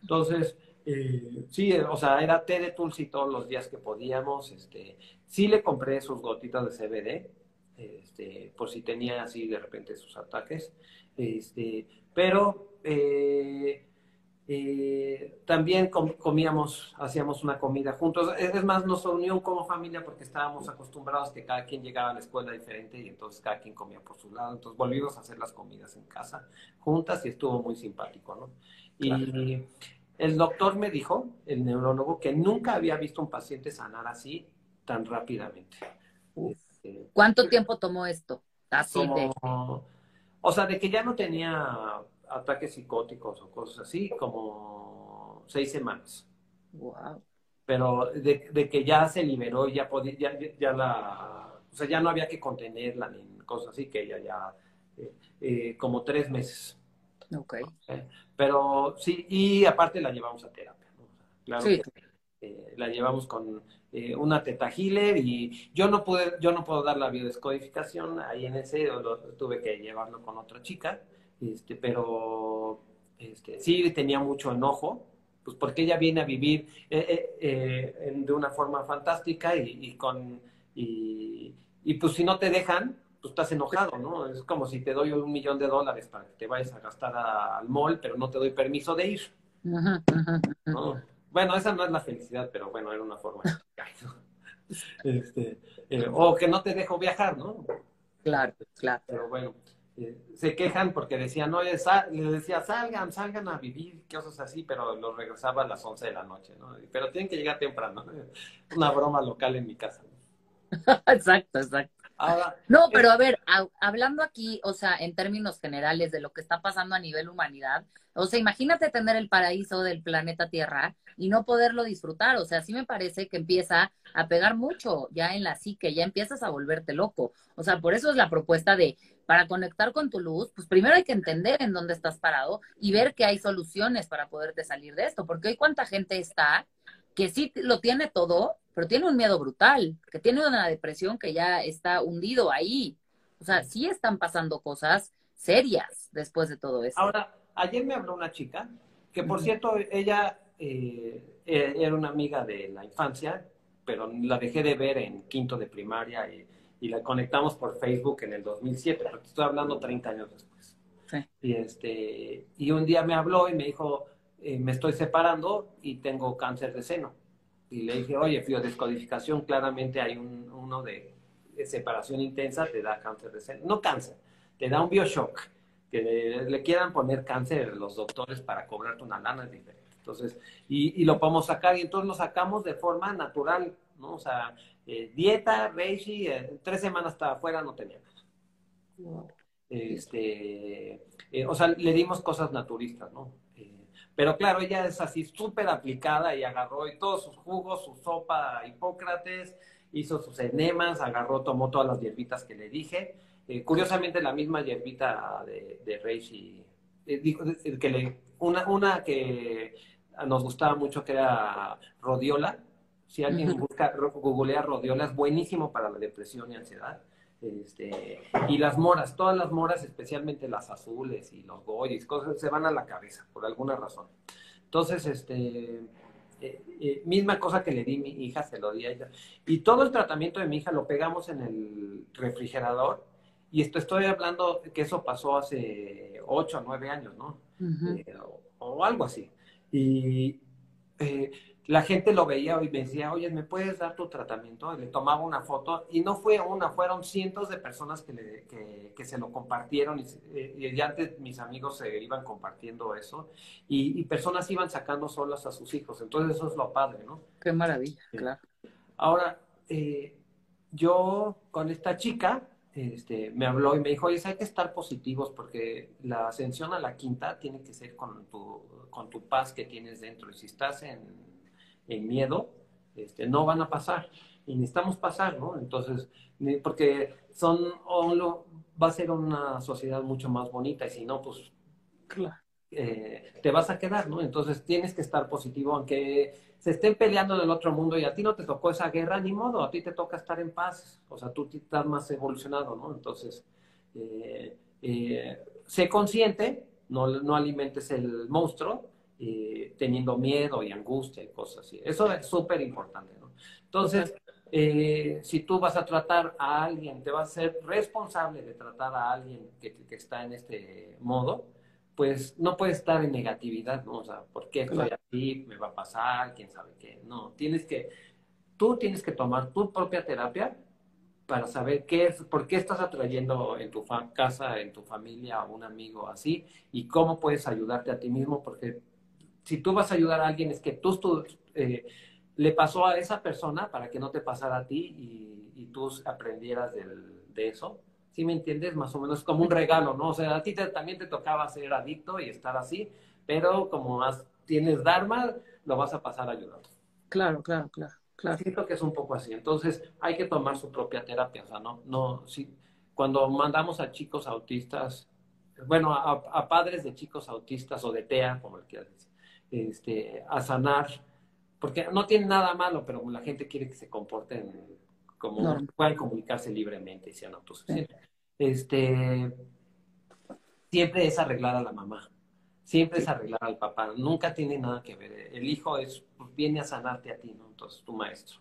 Entonces, eh, sí, o sea, era té de tulsi todos los días que podíamos. Este, sí le compré sus gotitas de CBD, este, por si tenía así de repente sus ataques. Este, pero eh, también comíamos, hacíamos una comida juntos. Es más, nos unió como familia porque estábamos acostumbrados que cada quien llegaba a la escuela diferente y entonces cada quien comía por su lado. Entonces volvimos a hacer las comidas en casa juntas y estuvo muy simpático, ¿no? Y el doctor me dijo, el neurólogo, que nunca había visto un paciente sanar así tan rápidamente. Este, ¿Cuánto tiempo tomó esto? Así de... O sea, de que ya no tenía ataques psicóticos o cosas así, como seis semanas. Wow. Pero de, que ya se liberó, ya podía, ya, ya, la, o sea, ya no había que contenerla ni cosas así, que ella ya, eh, eh, como tres meses. Ok. Eh, pero sí, y aparte la llevamos a terapia, Claro sí. la llevamos con una teta healer y yo no pude, yo no puedo dar la biodescodificación ahí en ese, tuve que llevarlo con otra chica este, pero este, sí tenía mucho enojo, pues porque ella viene a vivir eh, eh, eh, de una forma fantástica y, con y, pues si no te dejan, pues estás enojado, ¿no? Es como si te doy un millón de dólares para que te vayas a gastar al mall, pero no te doy permiso de ir. Bueno, esa no es la felicidad, pero bueno, era una forma. este, o que no te dejo viajar, ¿no? Claro, claro. Pero bueno, eh, se quejan porque decían, no, les decía, salgan, salgan a vivir, cosas así, pero los regresaba a las 11 de la noche, ¿no? Pero tienen que llegar temprano. Una broma local en mi casa. exacto, exacto. no, pero a ver, hablando aquí, o sea, en términos generales de lo que está pasando a nivel humanidad, o sea, imagínate tener el paraíso del planeta Tierra y no poderlo disfrutar. O sea, sí me parece que empieza a pegar mucho ya en la psique, ya empiezas a volverte loco. O sea, por eso es la propuesta de, para conectar con tu luz, pues primero hay que entender en dónde estás parado y ver que hay soluciones para poderte salir de esto. Porque hoy cuánta gente está que sí lo tiene todo, pero tiene un miedo brutal, que tiene una depresión que ya está hundido ahí. O sea, sí están pasando cosas serias después de todo eso. Ahora, ayer me habló una chica, que por cierto, ella eh, e-, era una amiga de la infancia, pero la dejé de ver en quinto de primaria y, la conectamos por Facebook en el 2007, porque estoy hablando 30 años después. Y, este, y un día me habló y me dijo, eh, me estoy separando y tengo cáncer de seno. Y le dije, oye, descodificación, claramente hay un, uno de, separación intensa, te da cáncer de seno. No cáncer, te da un bioshock. Que le, quieran poner cáncer los doctores para cobrarte una lana es diferente. Entonces, y, y, lo podemos sacar y entonces lo sacamos de forma natural, ¿no? O sea, eh, dieta, reishi, eh, tres semanas hasta afuera no teníamos. Este, o sea, le dimos cosas naturistas, ¿no? Pero claro, ella es así súper aplicada y agarró y todos sus jugos, su sopa Hipócrates, hizo sus enemas, agarró, tomó todas las hierbitas que le dije Eh, curiosamente, la misma hierbita de, de Reishi, eh, que le, una, una que nos gustaba mucho que era rodiola. Si alguien busca, googlea rodiola, es buenísimo para la depresión y ansiedad. Este, y las moras, todas las moras, especialmente las azules y los goyis, cosas, se van a la cabeza por alguna razón. Entonces, este, eh, eh, misma cosa que le di a mi hija, se lo di a ella. Y todo el tratamiento de mi hija lo pegamos en el refrigerador. Y esto estoy hablando que eso pasó hace ocho o nueve años, ¿no? Eh, o, algo así. Y la gente lo veía y me decía, oye, ¿me puedes dar tu tratamiento? Y le tomaba una foto y no fue una, fueron cientos de personas que, le, que, se lo compartieron y, y, antes mis amigos se iban compartiendo eso y, personas iban sacando solas a sus hijos. Entonces eso es lo padre, ¿no? Qué maravilla, claro. Ahora, eh, yo con esta chica este, me habló y me dijo, oye, hay que estar positivos porque la ascensión a la quinta tiene que ser con tu, con tu paz que tienes dentro. Y si estás en en miedo, este, no van a pasar. Y necesitamos pasar, ¿no? Entonces, porque son, va a ser una sociedad mucho más bonita y si no, pues eh, te vas a quedar, ¿no? Entonces tienes que estar positivo, aunque se estén peleando en el otro mundo y a ti no te tocó esa guerra, ni modo, a ti te toca estar en paz, o sea, tú estás más evolucionado, ¿no? Entonces, eh, eh, sé consciente, no, no alimentes el monstruo, eh, teniendo miedo y angustia y cosas así. Eso es súper importante, ¿no? Entonces, eh, si tú vas a tratar a alguien, te vas a ser responsable de tratar a alguien que, está en este modo, pues no puedes estar en negatividad, ¿no? O sea, ¿por qué estoy así? ¿Me va a pasar? ¿Quién sabe qué? No, tienes que, tú tienes que tomar tu propia terapia para saber qué es, por qué estás atrayendo en tu casa, en tu familia a un amigo así y cómo puedes ayudarte a ti mismo, porque si tú vas a ayudar a alguien, es que tú, tú eh, le pasó a esa persona para que no te pasara a ti y, tú aprendieras de eso. ¿Sí me entiendes? Más o menos como un regalo, ¿no? O sea, a ti también te tocaba ser adicto y estar así, pero como tienes Dharma, lo vas a pasar ayudando. Claro, claro, claro. claro. Siento que es un poco así. Entonces, hay que tomar su propia terapia. O sea, no, no, sí. Cuando mandamos a chicos autistas, bueno, a, a padres de chicos autistas o de TEA, como el quieras decir, este, a sanar, porque no tiene nada malo, pero la gente quiere que se comporten como puedan comunicarse libremente y sean autosuficientes. Este, siempre es arreglar a la mamá, siempre es arreglar al papá, nunca tiene nada que ver. El hijo es, pues, viene a sanarte a ti, ¿no? Entonces, tu maestro.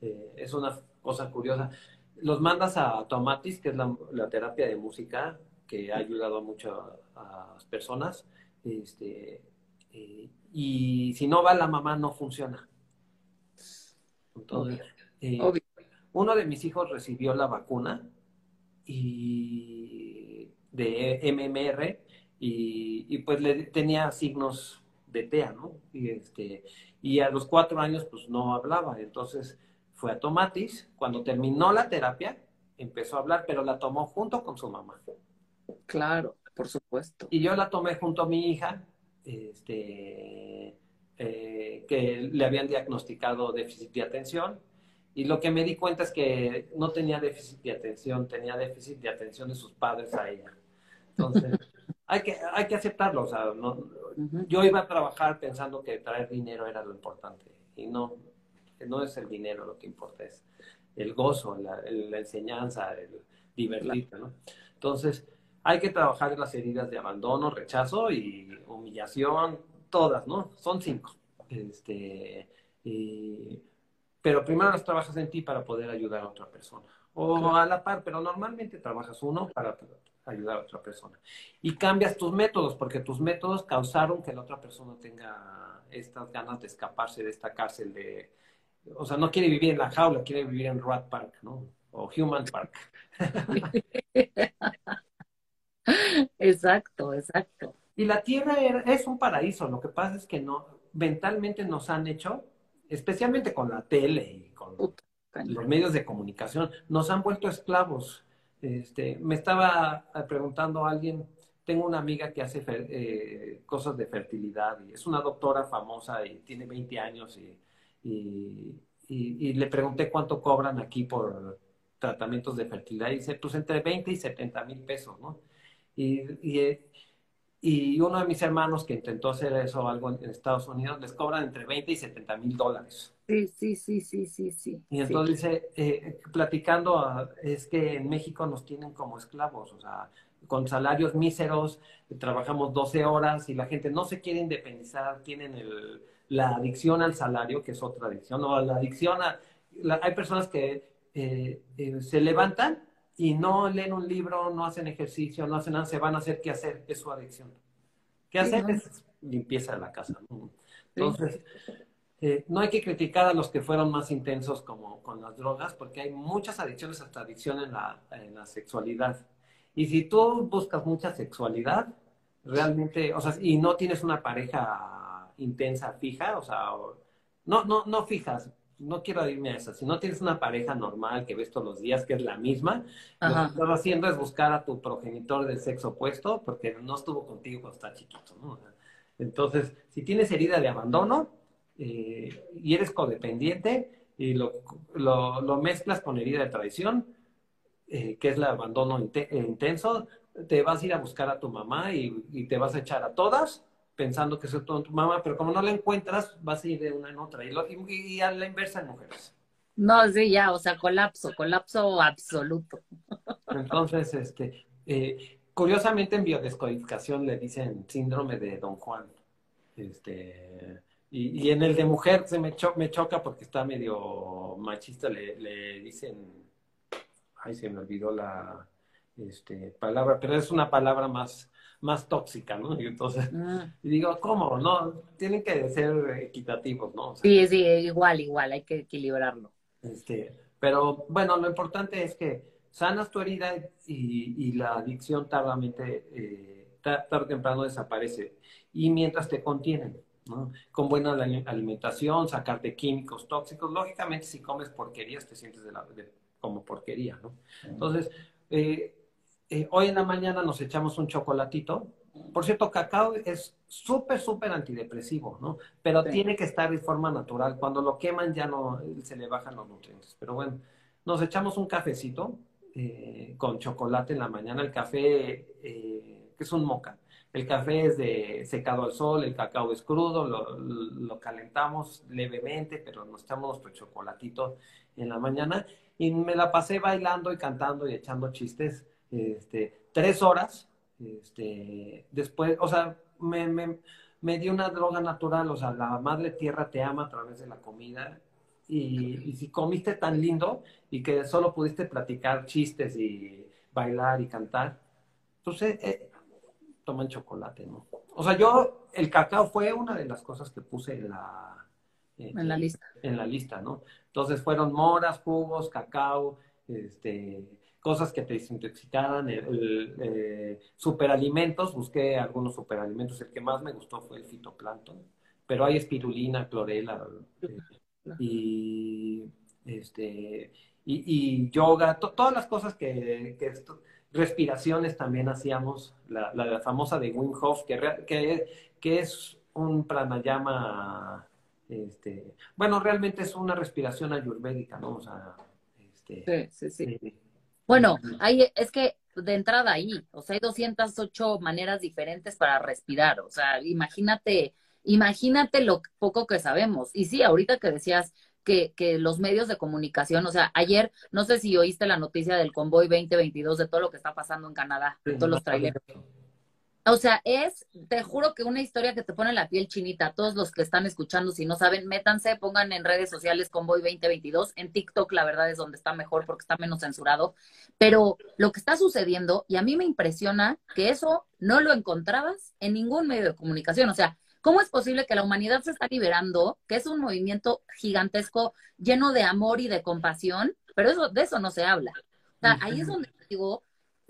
Eh, es una cosa curiosa. Los mandas a Tomatis, que es la, terapia de música que ha ayudado mucho a, las personas. Este, eh, y si no va la mamá no funciona. Entonces, eh, uno de mis hijos recibió la vacuna y de MMR y, pues le tenía signos de TEA, ¿no? Y, este, y a los cuatro años pues no hablaba, entonces fue a Tomatis, cuando terminó la terapia empezó a hablar, pero la tomó junto con su mamá. Claro, por supuesto. Y yo la tomé junto a mi hija este, eh, que le habían diagnosticado déficit de atención. Y lo que me di cuenta es que no tenía déficit de atención, tenía déficit de atención de sus padres a ella. Entonces, hay que, hay que aceptarlo. O sea, no, Yo iba a trabajar pensando que traer dinero era lo importante. Y no, no es el dinero lo que importa, es el gozo, la, la enseñanza, el divertirte, ¿no? Entonces, hay que trabajar las heridas de abandono, rechazo y humillación, todas, ¿no? Son cinco. Este, pero primero las trabajas en ti para poder ayudar a otra persona. O a la par, pero normalmente trabajas uno para ayudar a otra persona. Y cambias tus métodos, porque tus métodos causaron que la otra persona tenga estas ganas de escaparse de esta cárcel de... O sea, no quiere vivir en la jaula, quiere vivir en Rat Park, ¿no? O Human Park. Exacto, exacto. Y la Tierra es un paraíso, lo que pasa es que no, mentalmente nos han hecho, especialmente con la tele y con los medios de comunicación, nos han vuelto esclavos. Este, me estaba preguntando a alguien, tengo una amiga que hace eh, cosas de fertilidad y es una doctora famosa y tiene 20 años y, y, y, le pregunté cuánto cobran aquí por, tratamientos de fertilidad, y dice, pues entre 20 y 70 mil pesos, ¿no? Y, y, y, uno de mis hermanos que intentó hacer eso algo en, Estados Unidos, les cobran entre 20 y 70 mil dólares. Sí, sí, sí, sí, sí, sí. Y entonces dice, eh, platicando, ah, es que en México nos tienen como esclavos, o sea, con salarios míseros, trabajamos 12 horas y la gente no se quiere independizar, tienen el, la adicción al salario, que es otra adicción, o la adicción a... hay personas que eh, eh, se levantan y no leen un libro, no hacen ejercicio, no hacen nada, se van a hacer qué hacer, es su adicción. ¿Qué hacer? Es limpieza de la casa. Entonces, eh, no hay que criticar a los que fueron más intensos como con las drogas, porque hay muchas adicciones, hasta adicción en la, en la sexualidad. Y si tú buscas mucha sexualidad, realmente, o sea, y no tienes una pareja intensa, fija, o sea, no, no, no fijas, no quiero irme a esa, si no tienes una pareja normal que ves todos los días, que es la misma, lo que estás haciendo es buscar a tu progenitor del sexo opuesto porque no estuvo contigo cuando está chiquito, ¿no? Entonces, si tienes herida de abandono eh, y eres codependiente y lo, lo, mezclas con herida de traición, eh, que es el abandono intenso, te vas a ir a buscar a tu mamá y, y te vas a echar a todas pensando que es tu, tu mamá, pero como no la encuentras, vas a ir de una en otra. Y, y, a la inversa en mujeres. No, sí, ya, o sea, colapso, colapso absoluto. Entonces, este, eh, curiosamente en biodescodificación le dicen síndrome de Don Juan. Este, y, en el de mujer se me, me choca porque está medio machista, le, le dicen, ay, se me olvidó la este, palabra, pero es una palabra más más tóxica, ¿no? Y entonces, ah. digo, ¿cómo? No, tienen que ser equitativos, ¿no? sí, sí, igual, igual, hay que equilibrarlo. Este, pero bueno, lo importante es que sanas tu herida y, la adicción tardamente, eh, tarde o temprano desaparece. Y mientras te contienen, ¿no? Con buena alimentación, sacarte químicos tóxicos. Lógicamente, si comes porquerías, te sientes de la, como porquería, ¿no? Entonces, eh, eh, hoy en la mañana nos echamos un chocolatito. Por cierto, cacao es súper, súper antidepresivo, ¿no? Pero tiene que estar de forma natural. Cuando lo queman ya no se le bajan los nutrientes. Pero bueno, nos echamos un cafecito eh, con chocolate en la mañana. El café, eh, que es un moca. El café es de secado al sol, el cacao es crudo, lo, lo calentamos levemente, pero nos echamos nuestro chocolatito en la mañana. Y me la pasé bailando y cantando y echando chistes este, tres horas, este, después, o sea, me, me, me, dio una droga natural, o sea, la madre tierra te ama a través de la comida. Y, si comiste tan lindo y que solo pudiste platicar chistes y bailar y cantar, entonces pues, eh, eh, toman chocolate, ¿no? O sea, yo, el cacao fue una de las cosas que puse en la, en la lista. En la lista, ¿no? Entonces fueron moras, jugos, cacao, este, cosas que te desintoxicaran, el, eh, superalimentos, busqué algunos superalimentos, el que más me gustó fue el fitoplancton, pero hay espirulina, clorela eh, y este y, yoga, todas las cosas que, respiraciones también hacíamos, la, la, famosa de Wim Hof, que, que, que es un pranayama, este, bueno, realmente es una respiración ayurvédica, ¿no? O sea, este, sí, sí, sí. Eh, bueno, hay, es que de entrada ahí, o sea, hay 208 maneras diferentes para respirar, o sea, imagínate, imagínate lo poco que sabemos. Y sí, ahorita que decías que, que los medios de comunicación, o sea, ayer, no sé si oíste la noticia del convoy 2022 de todo lo que está pasando en Canadá, de todos los traileros. O sea, es, te juro que una historia que te pone la piel chinita. Todos los que están escuchando, si no saben, métanse, pongan en redes sociales Convoy 2022. En TikTok, la verdad, es donde está mejor porque está menos censurado. Pero lo que está sucediendo, y a mí me impresiona que eso no lo encontrabas en ningún medio de comunicación. O sea, ¿cómo es posible que la humanidad se está liberando, que es un movimiento gigantesco, lleno de amor y de compasión? Pero eso, de eso no se habla. O sea, ahí es donde digo,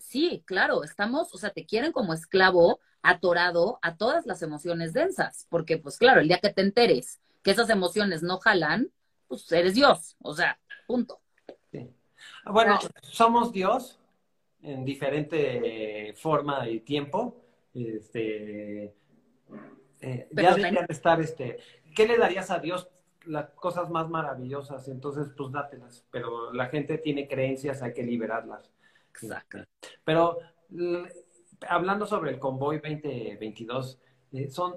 sí, claro, estamos, o sea, te quieren como esclavo atorado a todas las emociones densas, porque pues claro, el día que te enteres que esas emociones no jalan, pues eres Dios, o sea, punto. Sí. Bueno, somos Dios en diferente forma y tiempo. Este, eh, ya deberían estar, este, ¿qué le darías a Dios las cosas más maravillosas, entonces pues dátelas, pero la gente tiene creencias, hay que liberarlas. Exacto. Pero hablando sobre el convoy 2022, eh, son,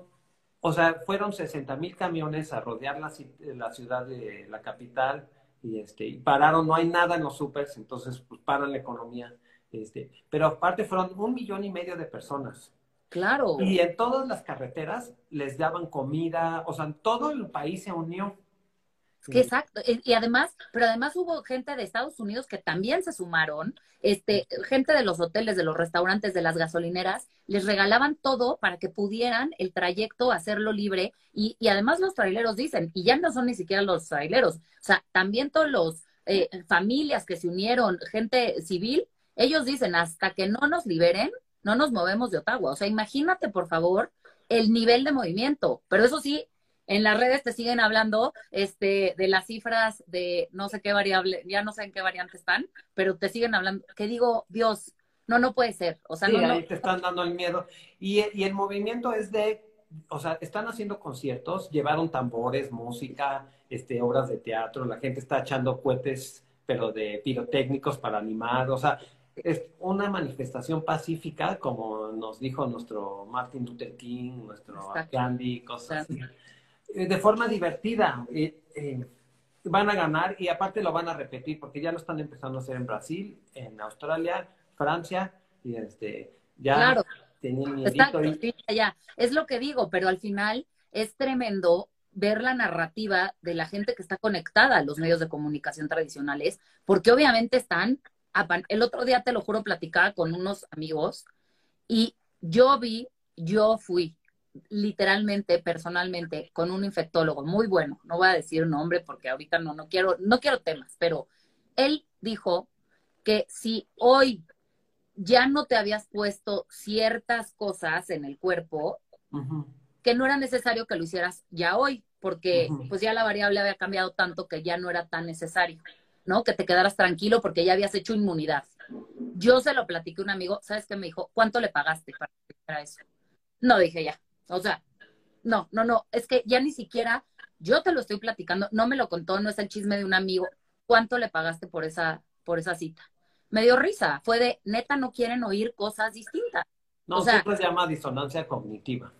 o sea, fueron 60 mil camiones a rodear la, la, ciudad de la capital y, este, y pararon, no hay nada en los supers, entonces pues paran la economía. Este, pero aparte fueron un millón y medio de personas. Claro. Y en todas las carreteras les daban comida, o sea, todo el país se unió. Exacto. Y además, pero además hubo gente de Estados Unidos que también se sumaron, este, gente de los hoteles, de los restaurantes, de las gasolineras, les regalaban todo para que pudieran el trayecto hacerlo libre. Y, y además los traileros dicen, y ya no son ni siquiera los traileros, o sea, también todos los eh, familias que se unieron, gente civil, ellos dicen, hasta que no nos liberen, no nos movemos de Ottawa. O sea, imagínate, por favor, el nivel de movimiento. Pero eso sí, en las redes te siguen hablando este, de las cifras de no sé qué variable, ya no sé en qué variante están, pero te siguen hablando, que digo, Dios, no, no puede ser. O sea, sí, no, ahí te están dando el miedo. Y, y el movimiento es de, o sea, están haciendo conciertos, llevaron tambores, música, este, obras de teatro, la gente está echando cohetes, pero de pirotécnicos para animar, o sea, es una manifestación pacífica, como nos dijo nuestro Martin Luther King, nuestro Gandhi, cosas así. Eh, de forma divertida. Eh, eh, van a ganar y aparte lo van a repetir porque ya lo están empezando a hacer en Brasil, en Australia, Francia y este ya claro. tenían Exacto, y... ya. Es lo que digo, pero al final es tremendo ver la narrativa de la gente que está conectada a los medios de comunicación tradicionales, porque obviamente están el otro día, te lo juro, platicaba con unos amigos y yo vi, yo fui literalmente, personalmente, con un infectólogo muy bueno. No voy a decir nombre porque ahorita no, no quiero, no quiero temas, pero él dijo que si hoy ya no te habías puesto ciertas cosas en el cuerpo, que no era necesario que lo hicieras ya hoy, porque pues ya la variable había cambiado tanto que ya no era tan necesario. ¿no? Que te quedaras tranquilo porque ya habías hecho inmunidad. Yo se lo platiqué a un amigo, ¿sabes qué me dijo? ¿Cuánto le pagaste para eso? No, dije ya. O sea, no, no, no, es que ya ni siquiera yo te lo estoy platicando, no me lo contó, no es el chisme de un amigo. ¿Cuánto le pagaste por esa, por esa cita? Me dio risa, fue de, neta, no quieren oír cosas distintas. No, o sea, se llama disonancia cognitiva.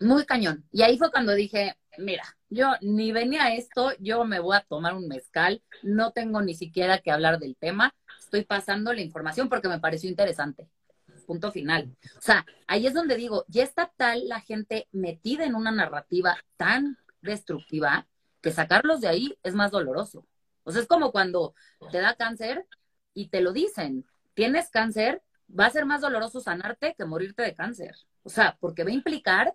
Muy cañón. Y ahí fue cuando dije, mira, yo ni venía a esto, yo me voy a tomar un mezcal, no tengo ni siquiera que hablar del tema, estoy pasando la información porque me pareció interesante. Punto final. O sea, ahí es donde digo, ya está tal la gente metida en una narrativa tan destructiva que sacarlos de ahí es más doloroso. O sea, es como cuando te da cáncer y te lo dicen, tienes cáncer, va a ser más doloroso sanarte que morirte de cáncer. O sea, porque va a implicar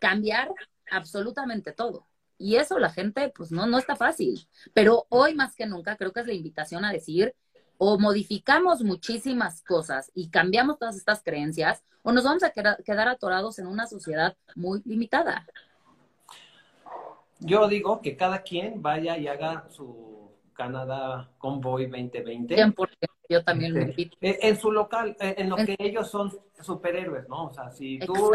cambiar absolutamente todo. Y eso la gente, pues no, no está fácil. Pero hoy más que nunca creo que es la invitación a decir, o modificamos muchísimas cosas y cambiamos todas estas creencias, o nos vamos a quedar, atorados en una sociedad muy limitada. Yo digo que cada quien vaya y haga su Canadá Convoy 2020. yo también lo este, invito. En su local, en lo que ellos son superhéroes, ¿no? O sea, si tú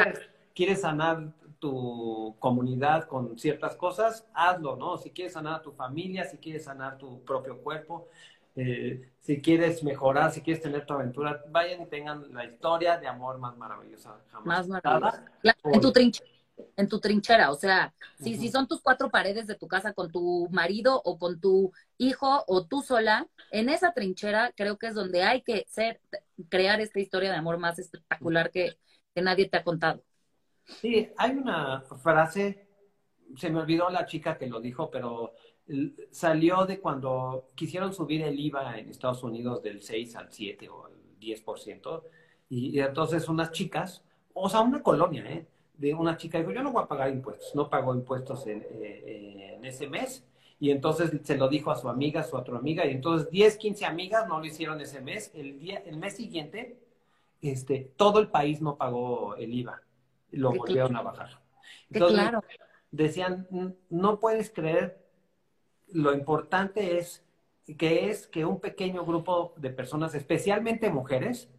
quieres sanar tu comunidad con ciertas cosas, hazlo, ¿no? Si quieres sanar a tu familia, si quieres sanar tu propio cuerpo, eh, si quieres mejorar, si quieres tener tu aventura, vayan y tengan la historia de amor más maravillosa jamás. Más maravillosa. en tu trinchera, en tu trinchera, o sea, si, si son tus cuatro paredes de tu casa con tu marido o con tu hijo o tú sola, en esa trinchera creo que es donde hay que ser, crear esta historia de amor más espectacular que, que nadie te ha contado. Sí, hay una frase, se me olvidó la chica que lo dijo, pero salió de cuando quisieron subir el IVA en Estados Unidos del 6 al 7 o al 10%, y, y entonces unas chicas, o sea, una colonia, ¿eh? de una chica dijo, yo no voy a pagar impuestos, no pago impuestos en, eh, en, ese mes. Y entonces se lo dijo a su amiga, a su otra amiga, y entonces 10, 15 amigas no lo hicieron ese mes. El, día, el mes siguiente, este, todo el país no pagó el IVA lo volvieron a bajar. Entonces, decían, no puedes creer, lo importante es que es que un pequeño grupo de personas, especialmente mujeres,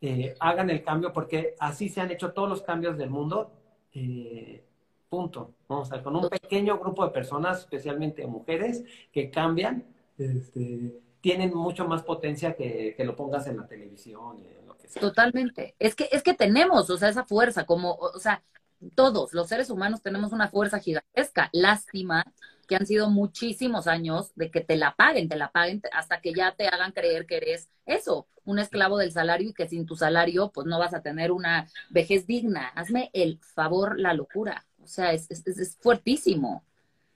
eh, hagan el cambio, porque así se han hecho todos los cambios del mundo, eh, Punto. O sea, con un pequeño grupo de personas, especialmente mujeres, que cambian, este, tienen mucho más potencia que, que, lo pongas en la televisión. En lo que sea. Totalmente. Es que, es que tenemos, o sea, esa fuerza, como, o sea, todos los seres humanos tenemos una fuerza gigantesca. Lástima que han sido muchísimos años de que te la paguen, te la paguen hasta que ya te hagan creer que eres eso, un esclavo del salario y que sin tu salario pues no vas a tener una vejez digna. Hazme el favor, la locura. O sea, es, es, es fuertísimo.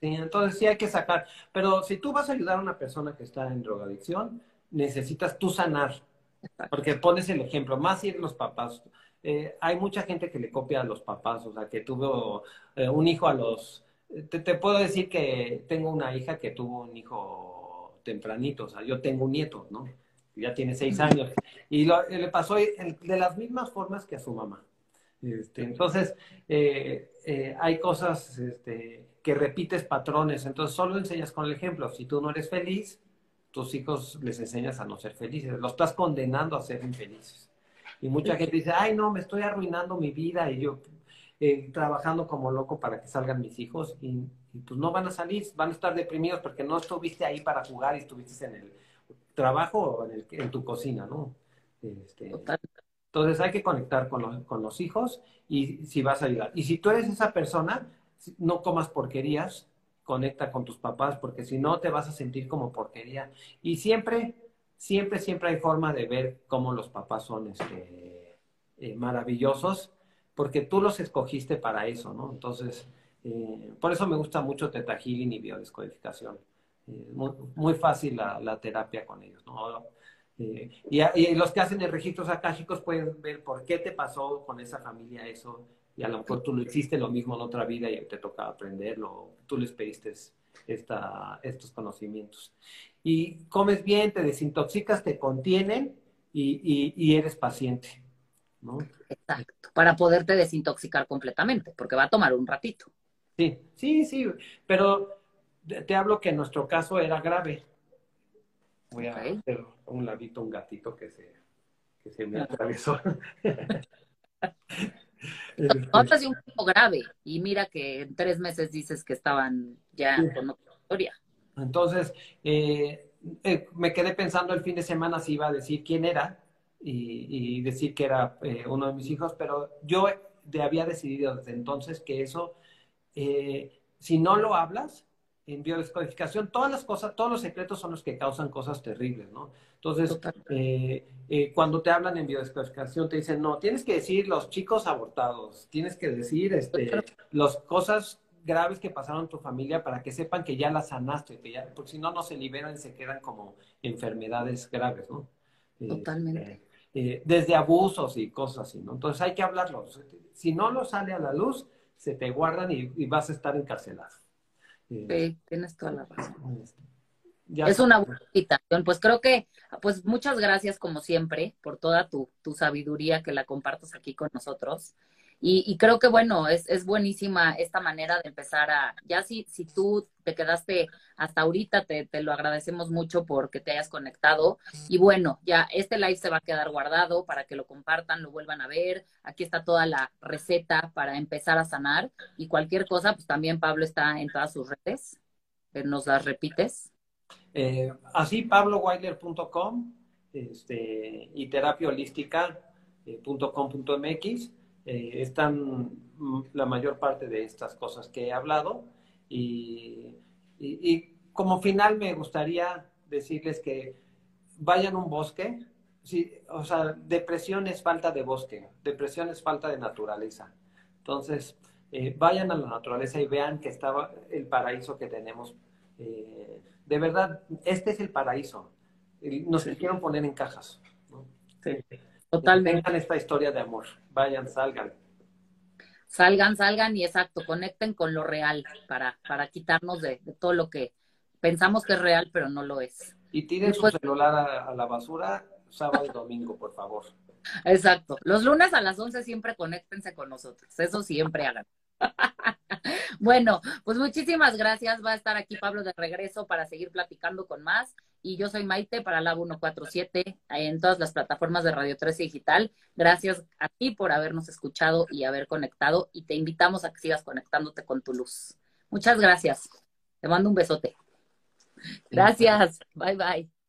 Sí, entonces sí hay que sacar. Pero si tú vas a ayudar a una persona que está en drogadicción, necesitas tú sanar. Porque pones el ejemplo, más si los papás. Eh, hay mucha gente que le copia a los papás, o sea, que tuvo eh, un hijo a los... Te, te, puedo decir que tengo una hija que tuvo un hijo tempranito, o sea, yo tengo un nieto, ¿no? Ya tiene seis años. Y lo, le pasó de las mismas formas que a su mamá. Este, entonces, eh, eh, hay cosas este, que repites patrones, entonces solo enseñas con el ejemplo. Si tú no eres feliz, tus hijos les enseñas a no ser felices, los estás condenando a ser infelices. Y mucha gente dice, ay, no, me estoy arruinando mi vida y yo eh, trabajando como loco para que salgan mis hijos y, y, pues no van a salir, van a estar deprimidos porque no estuviste ahí para jugar y estuviste en el trabajo o en, el, en tu cocina, ¿no? Este, Total. Entonces hay que conectar con los, con los hijos y si vas a ayudar. Y si tú eres esa persona, no comas porquerías, conecta con tus papás, porque si no te vas a sentir como porquería. Y siempre, siempre, siempre hay forma de ver cómo los papás son este, eh, maravillosos, porque tú los escogiste para eso, ¿no? Entonces, eh, por eso me gusta mucho Teta Healing y biodescodificación. Eh, muy, muy, fácil la, la, terapia con ellos, ¿no? Eh, y, y, los que hacen el registros akáshicos pueden ver por qué te pasó con esa familia eso, y a lo mejor tú lo hiciste lo mismo en otra vida y te toca aprenderlo, tú les pediste esta, estos conocimientos. Y comes bien, te desintoxicas, te contienen y, y, y eres paciente. ¿No? Exacto, para poderte desintoxicar completamente, porque va a tomar un ratito. Sí, sí, sí, pero te hablo que en nuestro caso era grave. Voy a hacer un ladito, un gatito que se, que se me atravesó. Otra sí un poco grave. Y mira que en tres meses dices que estaban ya sí. con otra historia. Entonces, eh, eh, me quedé pensando el fin de semana si iba a decir quién era y, y decir que era eh, uno de mis hijos, pero yo de, había decidido desde entonces que eso, eh, si no lo hablas, en biodescodificación, todas las cosas, todos los secretos son los que causan cosas terribles, ¿no? Entonces, eh, eh, cuando te hablan en biodescodificación, te dicen, no, tienes que decir los chicos abortados, tienes que decir este, las cosas graves que pasaron en tu familia para que sepan que ya las sanaste, que ya, porque si no, no se liberan y se quedan como enfermedades graves, ¿no? Totalmente. Eh, desde abusos y cosas así, ¿no? Entonces hay que hablarlo. Si no lo sale a la luz, se te guardan y, y vas a estar encarcelado. Sí, tienes toda la razón. Ya es una buena invitación. Pues creo que, pues muchas gracias como siempre por toda tu, tu sabiduría que la compartas aquí con nosotros. Y, creo que bueno, es, es buenísima esta manera de empezar a, ya si, si tú te quedaste hasta ahorita, te, te, lo agradecemos mucho porque te hayas conectado. Y bueno, ya este live se va a quedar guardado para que lo compartan, lo vuelvan a ver. Aquí está toda la receta para empezar a sanar. Y cualquier cosa, pues también Pablo está en todas sus redes. ¿Nos las repites? Eh, así, pabloweiler.com este, y terapiaholística.com.mx eh, están la mayor parte de estas cosas que he hablado y, y, y, como final me gustaría decirles que vayan a un bosque, sí, o sea, depresión es falta de bosque, depresión es falta de naturaleza. Entonces, eh, vayan a la naturaleza y vean que estaba el paraíso que tenemos. Eh, de verdad, este es el paraíso. Nos sí. quieren poner en cajas. ¿no? Sí. Totalmente. Tengan esta historia de amor. Vayan, salgan. Salgan, salgan y exacto, conecten con lo real para, para quitarnos de, de todo lo que pensamos que es real, pero no lo es. Y tiren Después, su celular a, a, la basura sábado y domingo, por favor. Exacto. Los lunes a las 11 siempre conéctense con nosotros. Eso siempre hagan. bueno, pues muchísimas gracias. Va a estar aquí Pablo de regreso para seguir platicando con más. Y yo soy Maite para Lab 147 en todas las plataformas de Radio 13 Digital. Gracias a ti por habernos escuchado y haber conectado y te invitamos a que sigas conectándote con tu luz. Muchas gracias. Te mando un besote. Gracias. Bye bye.